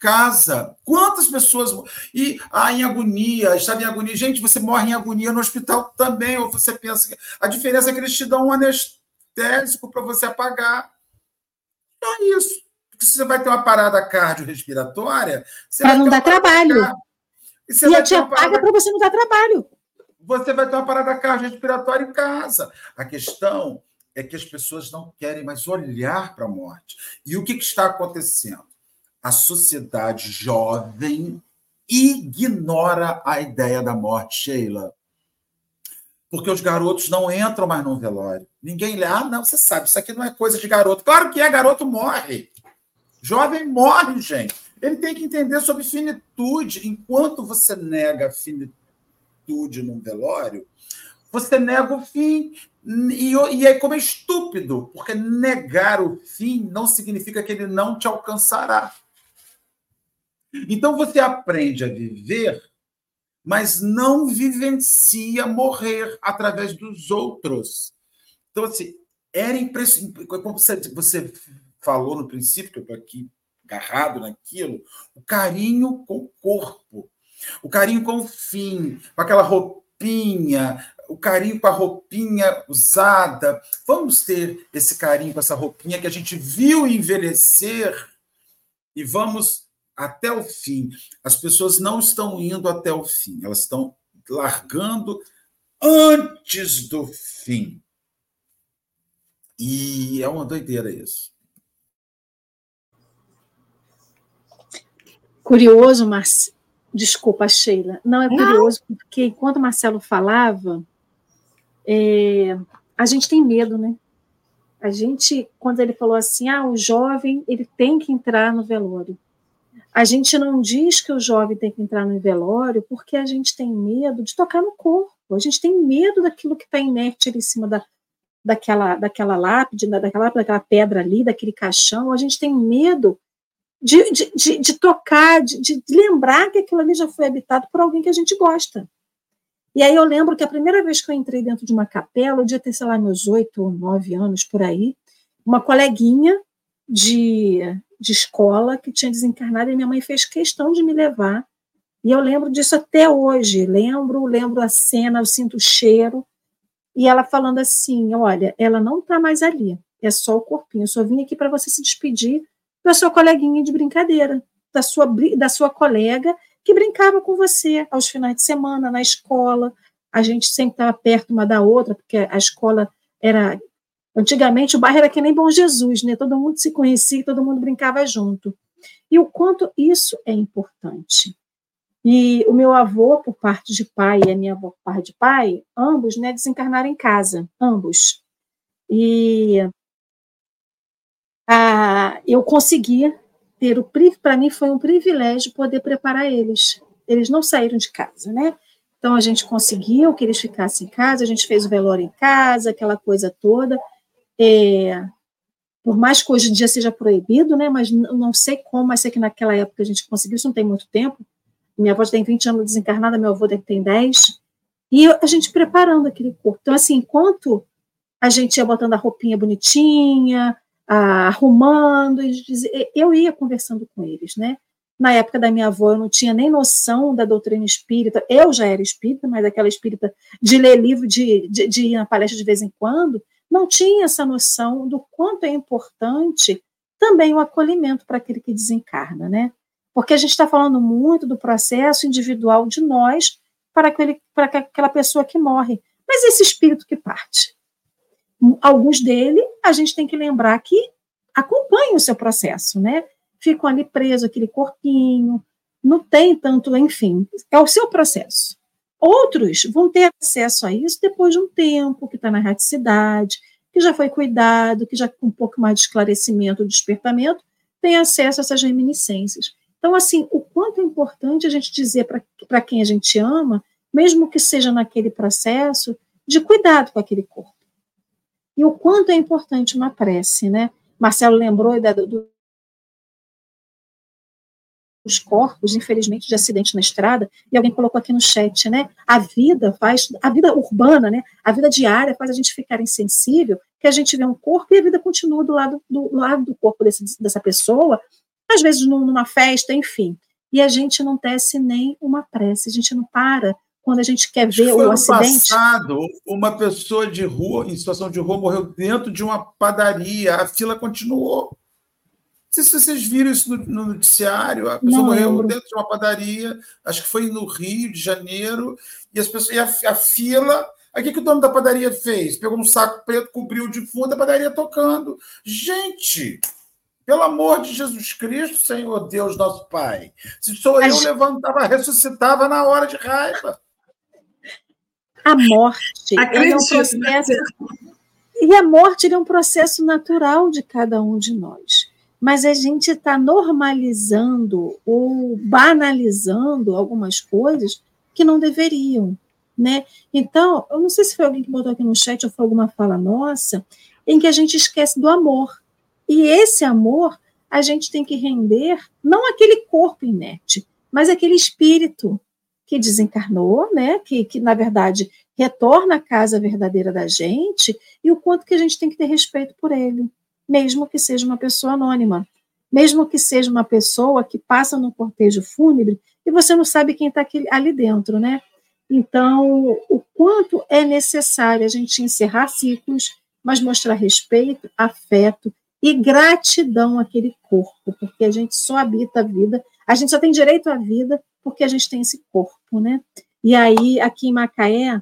casa. Quantas pessoas. E ah, em agonia, estava em agonia. Gente, você morre em agonia no hospital também, ou você pensa. A diferença é que eles te dão um anestésico para você apagar. Então é isso. Porque se você vai ter uma parada cardiorrespiratória. Para não dar trabalho. E, você e a tia paga para você não dar trabalho. Você vai ter uma parada cardiorrespiratória em casa. A questão é que as pessoas não querem mais olhar para a morte. E o que, que está acontecendo? A sociedade jovem ignora a ideia da morte, Sheila porque os garotos não entram mais no velório. Ninguém lê, ah, não, você sabe, isso aqui não é coisa de garoto. Claro que é, garoto morre. Jovem morre, gente. Ele tem que entender sobre finitude. Enquanto você nega finitude num velório, você nega o fim. E, e é como é estúpido, porque negar o fim não significa que ele não te alcançará. Então você aprende a viver mas não vivencia morrer através dos outros. Então, assim, era impressionante. Como você falou no princípio, que eu estou aqui agarrado naquilo, o carinho com o corpo, o carinho com o fim, com aquela roupinha, o carinho com a roupinha usada. Vamos ter esse carinho com essa roupinha que a gente viu envelhecer e vamos até o fim. As pessoas não estão indo até o fim, elas estão largando antes do fim. E é uma doideira isso. Curioso, mas desculpa, Sheila. Não é curioso, não. porque enquanto Marcelo falava, é... a gente tem medo, né? A gente, quando ele falou assim, ah, o jovem ele tem que entrar no velório. A gente não diz que o jovem tem que entrar no velório porque a gente tem medo de tocar no corpo. A gente tem medo daquilo que está inerte ali em cima da, daquela, daquela lápide, daquela, daquela pedra ali, daquele caixão. A gente tem medo de, de, de, de tocar, de, de lembrar que aquilo ali já foi habitado por alguém que a gente gosta. E aí eu lembro que a primeira vez que eu entrei dentro de uma capela, eu devia ter, sei lá, meus oito ou nove anos por aí, uma coleguinha de, de escola que tinha desencarnado e minha mãe fez questão de me levar. E eu lembro disso até hoje. Lembro, lembro a cena, eu sinto o cheiro. E ela falando assim: olha, ela não está mais ali, é só o corpinho. Eu só vim aqui para você se despedir da sua coleguinha de brincadeira, da sua, da sua colega que brincava com você aos finais de semana, na escola. A gente sempre estava perto uma da outra, porque a escola era. Antigamente o bairro era que nem Bom Jesus, né? Todo mundo se conhecia, todo mundo brincava junto. E o quanto isso é importante. E o meu avô, por parte de pai, e a minha avó, por parte de pai, ambos né, desencarnaram em casa, ambos. E ah, eu consegui ter o para mim foi um privilégio poder preparar eles. Eles não saíram de casa, né? Então a gente conseguiu que eles ficassem em casa, a gente fez o velório em casa, aquela coisa toda. É, por mais que hoje em dia seja proibido, né? Mas não sei como, mas sei que naquela época a gente conseguiu, isso não tem muito tempo. Minha avó tem 20 anos desencarnada, meu avô tem 10. E a gente preparando aquele corpo. Então, assim, enquanto a gente ia botando a roupinha bonitinha, arrumando, eu ia conversando com eles, né? Na época da minha avó, eu não tinha nem noção da doutrina espírita. Eu já era espírita, mas aquela espírita de ler livro, de, de, de ir na palestra de vez em quando, não tinha essa noção do quanto é importante também o acolhimento para aquele que desencarna, né? Porque a gente está falando muito do processo individual de nós para, aquele, para aquela pessoa que morre. Mas esse espírito que parte, alguns dele a gente tem que lembrar que acompanham o seu processo, né? Ficam ali preso aquele corpinho, não tem tanto, enfim, é o seu processo. Outros vão ter acesso a isso depois de um tempo, que está na radicidade, que já foi cuidado, que já com um pouco mais de esclarecimento, despertamento, tem acesso a essas reminiscências. Então, assim, o quanto é importante a gente dizer para quem a gente ama, mesmo que seja naquele processo, de cuidado com aquele corpo e o quanto é importante uma prece, né? Marcelo lembrou da, do, dos corpos, infelizmente, de acidente na estrada, e alguém colocou aqui no chat, né? A vida faz, a vida urbana, né? A vida diária faz a gente ficar insensível, que a gente vê um corpo e a vida continua do lado do, lado do corpo desse, dessa pessoa, às vezes numa festa, enfim. E a gente não tece nem uma prece, a gente não para quando a gente quer ver o acidente. passado, uma pessoa de rua, em situação de rua, morreu dentro de uma padaria, a fila continuou. Não sei se vocês viram isso no, no noticiário. A pessoa Não morreu lembro. dentro de uma padaria, acho que foi no Rio de Janeiro, e, as pessoas, e a, a fila. Aí o que, que o dono da padaria fez? Pegou um saco preto, cobriu de fundo, a padaria tocando. Gente, pelo amor de Jesus Cristo, Senhor Deus, nosso Pai. Se sou eu, levantava, ressuscitava na hora de raiva. A morte é um processo. E a morte é um processo natural de cada um de nós. Mas a gente está normalizando ou banalizando algumas coisas que não deveriam. Né? Então, eu não sei se foi alguém que botou aqui no chat ou foi alguma fala nossa, em que a gente esquece do amor. E esse amor a gente tem que render não aquele corpo inerte, mas aquele espírito que desencarnou, né, que, que na verdade retorna à casa verdadeira da gente, e o quanto que a gente tem que ter respeito por ele, mesmo que seja uma pessoa anônima, mesmo que seja uma pessoa que passa no cortejo fúnebre e você não sabe quem está ali dentro, né? Então, o quanto é necessário a gente encerrar ciclos, mas mostrar respeito, afeto e gratidão àquele corpo, porque a gente só habita a vida, a gente só tem direito à vida porque a gente tem esse corpo, né? E aí, aqui em Macaé,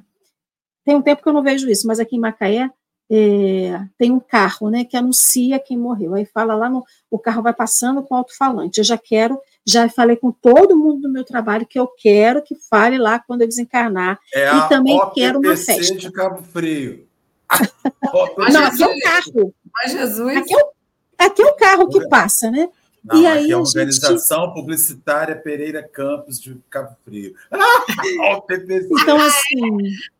tem um tempo que eu não vejo isso, mas aqui em Macaé é, tem um carro, né, que anuncia quem morreu. Aí fala lá, no, o carro vai passando com alto-falante. Eu já quero, já falei com todo mundo do meu trabalho que eu quero que fale lá quando eu desencarnar. É e também quero uma festa. de Cabo Frio. *laughs* Não, aqui é o carro. Mas Jesus. Aqui é o, aqui é o carro que passa, né? Não, e aí, é a Organização gente... Publicitária Pereira Campos de Cabo Frio. *laughs* Ah, o PPC. Então, assim.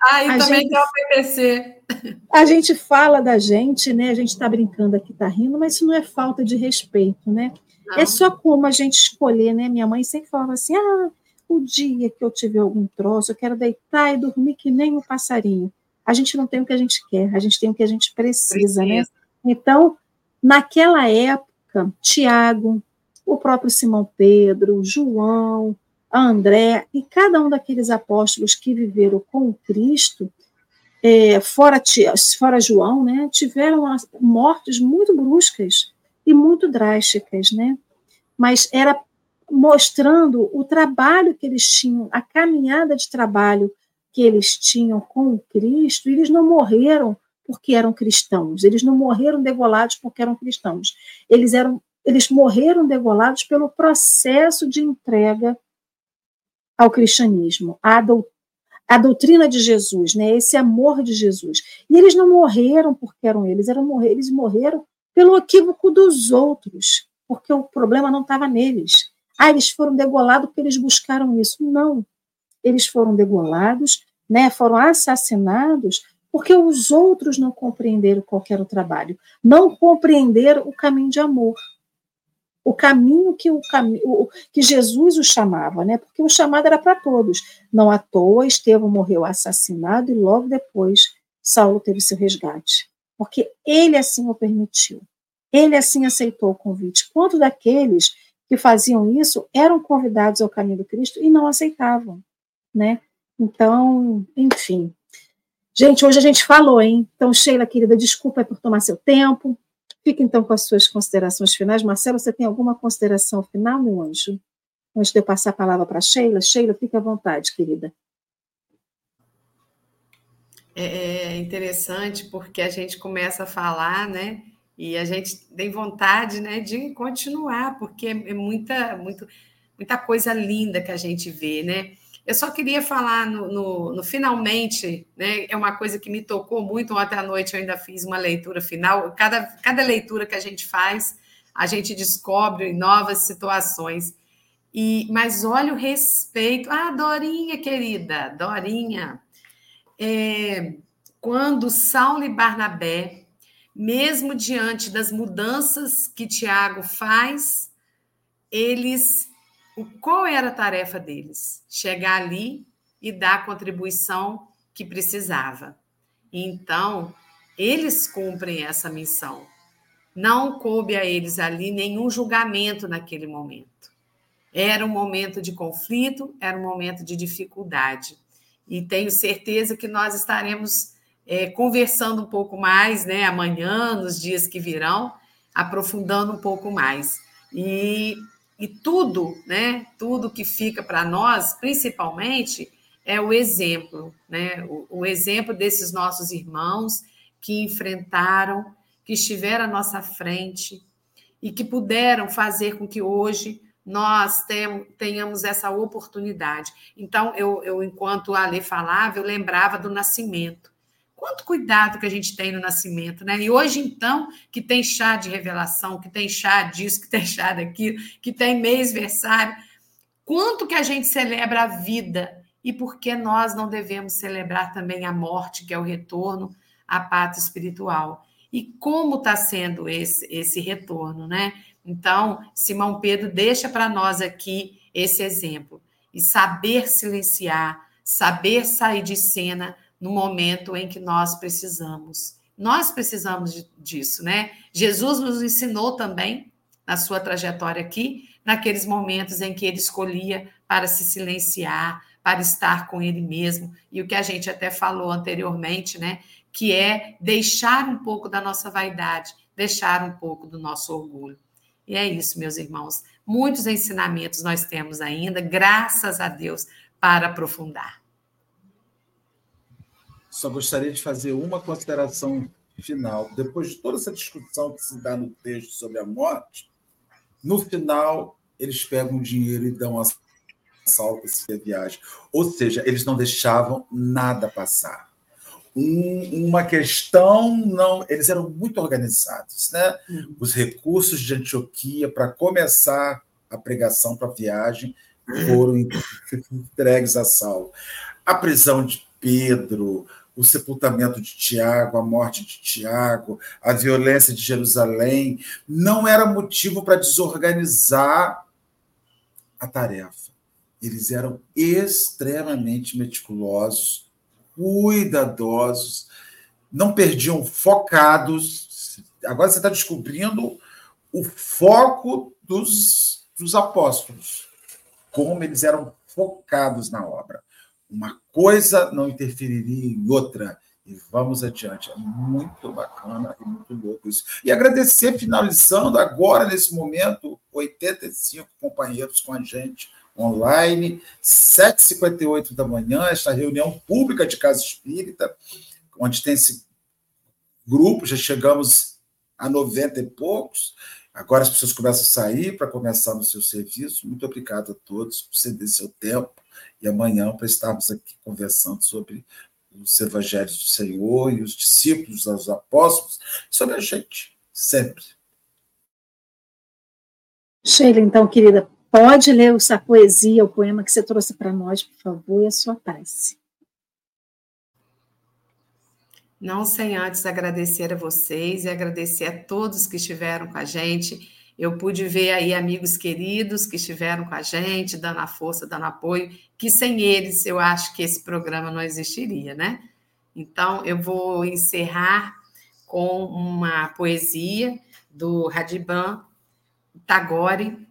Aí também gente, é o PPC. A gente fala da gente, né? A gente está brincando aqui, está rindo, mas isso não é falta de respeito, né? Não. É só como a gente escolher, né? Minha mãe sempre falava assim: ah, o dia que eu tiver algum troço, eu quero deitar e dormir que nem um passarinho. A gente não tem o que a gente quer, a gente tem o que a gente precisa, né? precisa. né? Então, naquela época, Tiago, o próprio Simão Pedro, João, André e cada um daqueles apóstolos que viveram com Cristo, é, fora, fora João, né, tiveram mortes muito bruscas e muito drásticas, né? Mas era mostrando o trabalho que eles tinham, a caminhada de trabalho que eles tinham com Cristo, e eles não morreram porque eram cristãos. Eles não morreram degolados porque eram cristãos. Eles eram eles morreram degolados pelo processo de entrega ao cristianismo, à, do, à doutrina de Jesus, né? Esse amor de Jesus. E eles não morreram porque eram eles, eram morrer, eles morreram pelo equívoco dos outros, porque o problema não estava neles. Ah, eles foram degolados porque eles buscaram isso. Não. Eles foram degolados, né, foram assassinados porque os outros não compreenderam qual era o trabalho, não compreenderam o caminho de amor, o caminho que o caminho que Jesus o chamava, né? Porque o chamado era para todos. Não à toa Estevão morreu assassinado e logo depois Saulo teve seu resgate, porque ele assim o permitiu. Ele assim aceitou o convite. Quanto daqueles que faziam isso eram convidados ao caminho do Cristo e não aceitavam, né? Então, enfim, Gente, hoje a gente falou, hein? Então, Sheila, querida, desculpa por tomar seu tempo. Fique então com as suas considerações finais. Marcelo, você tem alguma consideração final, meu anjo? Antes de eu passar a palavra para Sheila. Sheila, fique à vontade, querida. É, é interessante porque a gente começa a falar, né? E a gente tem vontade, né, de continuar, porque é muita, muito, muita coisa linda que a gente vê, né? Eu só queria falar no, no, no, finalmente, né? É uma coisa que me tocou muito. Ontem à noite eu ainda fiz uma leitura final. Cada, cada leitura que a gente faz, a gente descobre novas situações. E, mas olha o respeito. Ah, Dorinha, querida, Dorinha. É, quando Saulo e Barnabé, mesmo diante das mudanças que Tiago faz, eles qual era a tarefa deles? Chegar ali e dar a contribuição que precisava. Então, eles cumprem essa missão. Não coube a eles ali nenhum julgamento naquele momento. Era um momento de conflito, era um momento de dificuldade. E tenho certeza que nós estaremos é, conversando um pouco mais, né, amanhã, nos dias que virão, aprofundando um pouco mais. E e tudo, né? Tudo que fica para nós, principalmente, é o exemplo, né? O, o, exemplo desses nossos irmãos que enfrentaram, que estiveram à nossa frente e que puderam fazer com que hoje nós tenhamos essa oportunidade. Então, eu, eu enquanto a lei falava, eu lembrava do nascimento. Quanto cuidado que a gente tem no nascimento, né? E hoje, então, que tem chá de revelação, que tem chá disso, *laughs* que tem chá daquilo, que tem mês-versário, quanto que a gente celebra a vida e por que nós não devemos celebrar também a morte, que é o retorno à pátria espiritual? E como está sendo esse, esse retorno, né? Então, Simão Pedro deixa para nós aqui esse exemplo. E saber silenciar, saber sair de cena no momento em que nós precisamos. Nós precisamos disso, né? Jesus nos ensinou também, na sua trajetória aqui, naqueles momentos em que ele escolhia para se silenciar, para estar com ele mesmo, e o que a gente até falou anteriormente, né? Que é deixar um pouco da nossa vaidade, deixar um pouco do nosso orgulho. E é isso, meus irmãos. Muitos ensinamentos nós temos ainda, graças a Deus, para aprofundar. Só gostaria de fazer uma consideração final. Depois de toda essa discussão que se dá no texto sobre a morte, no final eles pegam o dinheiro e dão a viagem. Ou seja, eles não deixavam nada passar. um, uma questão não, eles eram muito organizados, né? Uhum. Os recursos de Antioquia para começar a pregação para a viagem foram entregues a Saulo. A prisão de Pedro, o sepultamento de Tiago, a morte de Tiago, a violência de Jerusalém, não era motivo para desorganizar a tarefa. Eles eram extremamente meticulosos, cuidadosos, não perdiam focados. Agora você está descobrindo o foco dos, dos apóstolos, como eles eram focados na obra. Uma coisa não interferiria em outra. E vamos adiante. É muito bacana e muito louco isso. E agradecer, finalizando agora, nesse momento, 85 companheiros com a gente online, 7h58 da manhã, esta reunião pública de Casa Espírita, onde tem esse grupo, já chegamos a 90 e poucos. Agora as pessoas começam a sair para começar no seu serviço. Muito obrigado a todos por ceder seu tempo e amanhã para estarmos aqui conversando sobre os evangelhos do Senhor e os discípulos, os apóstolos, sobre a gente, sempre. Sheila, então, querida, pode ler essa poesia, o poema que você trouxe para nós, por favor, e a sua prece. Não sem antes agradecer a vocês e agradecer a todos que estiveram com a gente eu pude ver aí amigos queridos que estiveram com a gente, dando a força, dando apoio, que sem eles eu acho que esse programa não existiria, né? Então, eu vou encerrar com uma poesia do Radiban Tagore,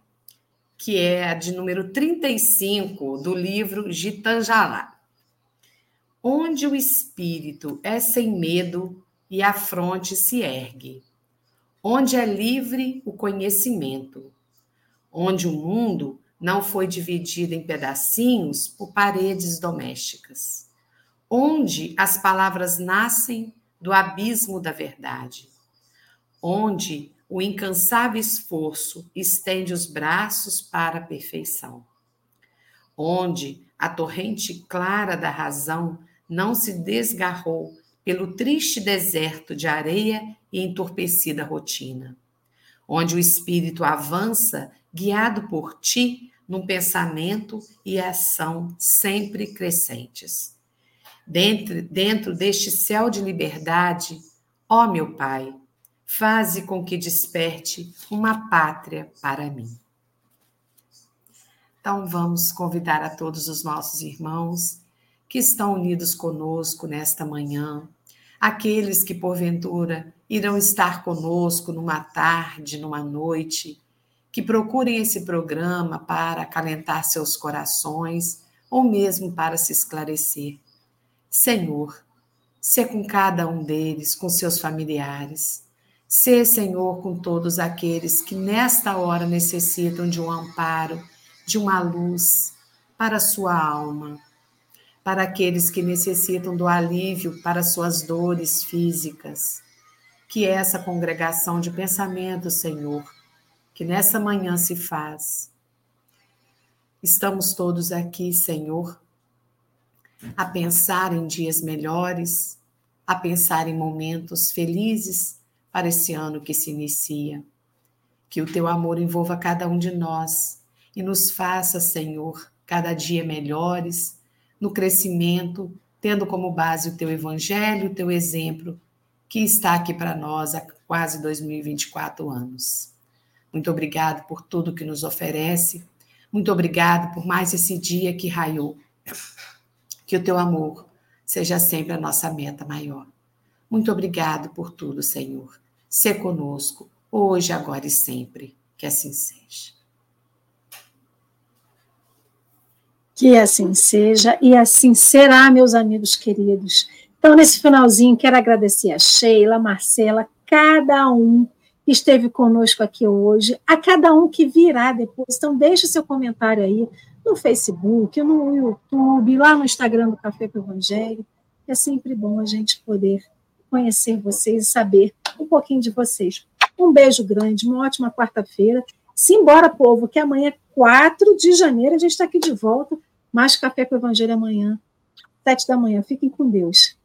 que é a de número 35 do livro Gitanjalá. Onde o espírito é sem medo e a fronte se ergue onde é livre o conhecimento, onde o mundo não foi dividido em pedacinhos por paredes domésticas, onde as palavras nascem do abismo da verdade, onde o incansável esforço estende os braços para a perfeição, onde a torrente clara da razão não se desgarrou pelo triste deserto de areia e entorpecida rotina, onde o espírito avança guiado por ti num pensamento e ação sempre crescentes. Dentro, dentro deste céu de liberdade, ó meu Pai, faze com que desperte uma pátria para mim. Então vamos convidar a todos os nossos irmãos que estão unidos conosco nesta manhã, aqueles que porventura irão estar conosco numa tarde, numa noite, que procurem esse programa para acalentar seus corações ou mesmo para se esclarecer. Senhor, se com cada um deles, com seus familiares. Se, Senhor, com todos aqueles que nesta hora necessitam de um amparo, de uma luz para a sua alma, para aqueles que necessitam do alívio para suas dores físicas que essa congregação de pensamento, Senhor, que nessa manhã se faz. Estamos todos aqui, Senhor, a pensar em dias melhores, a pensar em momentos felizes para esse ano que se inicia. Que o teu amor envolva cada um de nós e nos faça, Senhor, cada dia melhores, no crescimento, tendo como base o teu evangelho, o teu exemplo que está aqui para nós há quase 2024 anos. Muito obrigado por tudo que nos oferece. Muito obrigado por mais esse dia que raiou. Que o teu amor seja sempre a nossa meta maior. Muito obrigado por tudo, Senhor. Se conosco, hoje, agora e sempre. Que assim seja. Que assim seja e assim será, meus amigos queridos. Então, nesse finalzinho, quero agradecer a Sheila, a Marcela, cada um que esteve conosco aqui hoje, a cada um que virá depois. Então, deixe seu comentário aí no Facebook, no YouTube, lá no Instagram do Café com Evangelho. É sempre bom a gente poder conhecer vocês e saber um pouquinho de vocês. Um beijo grande, uma ótima quarta-feira. Simbora, povo, que amanhã, 4 de janeiro, a gente está aqui de volta. Mais café com o Evangelho amanhã, sete da manhã. Fiquem com Deus.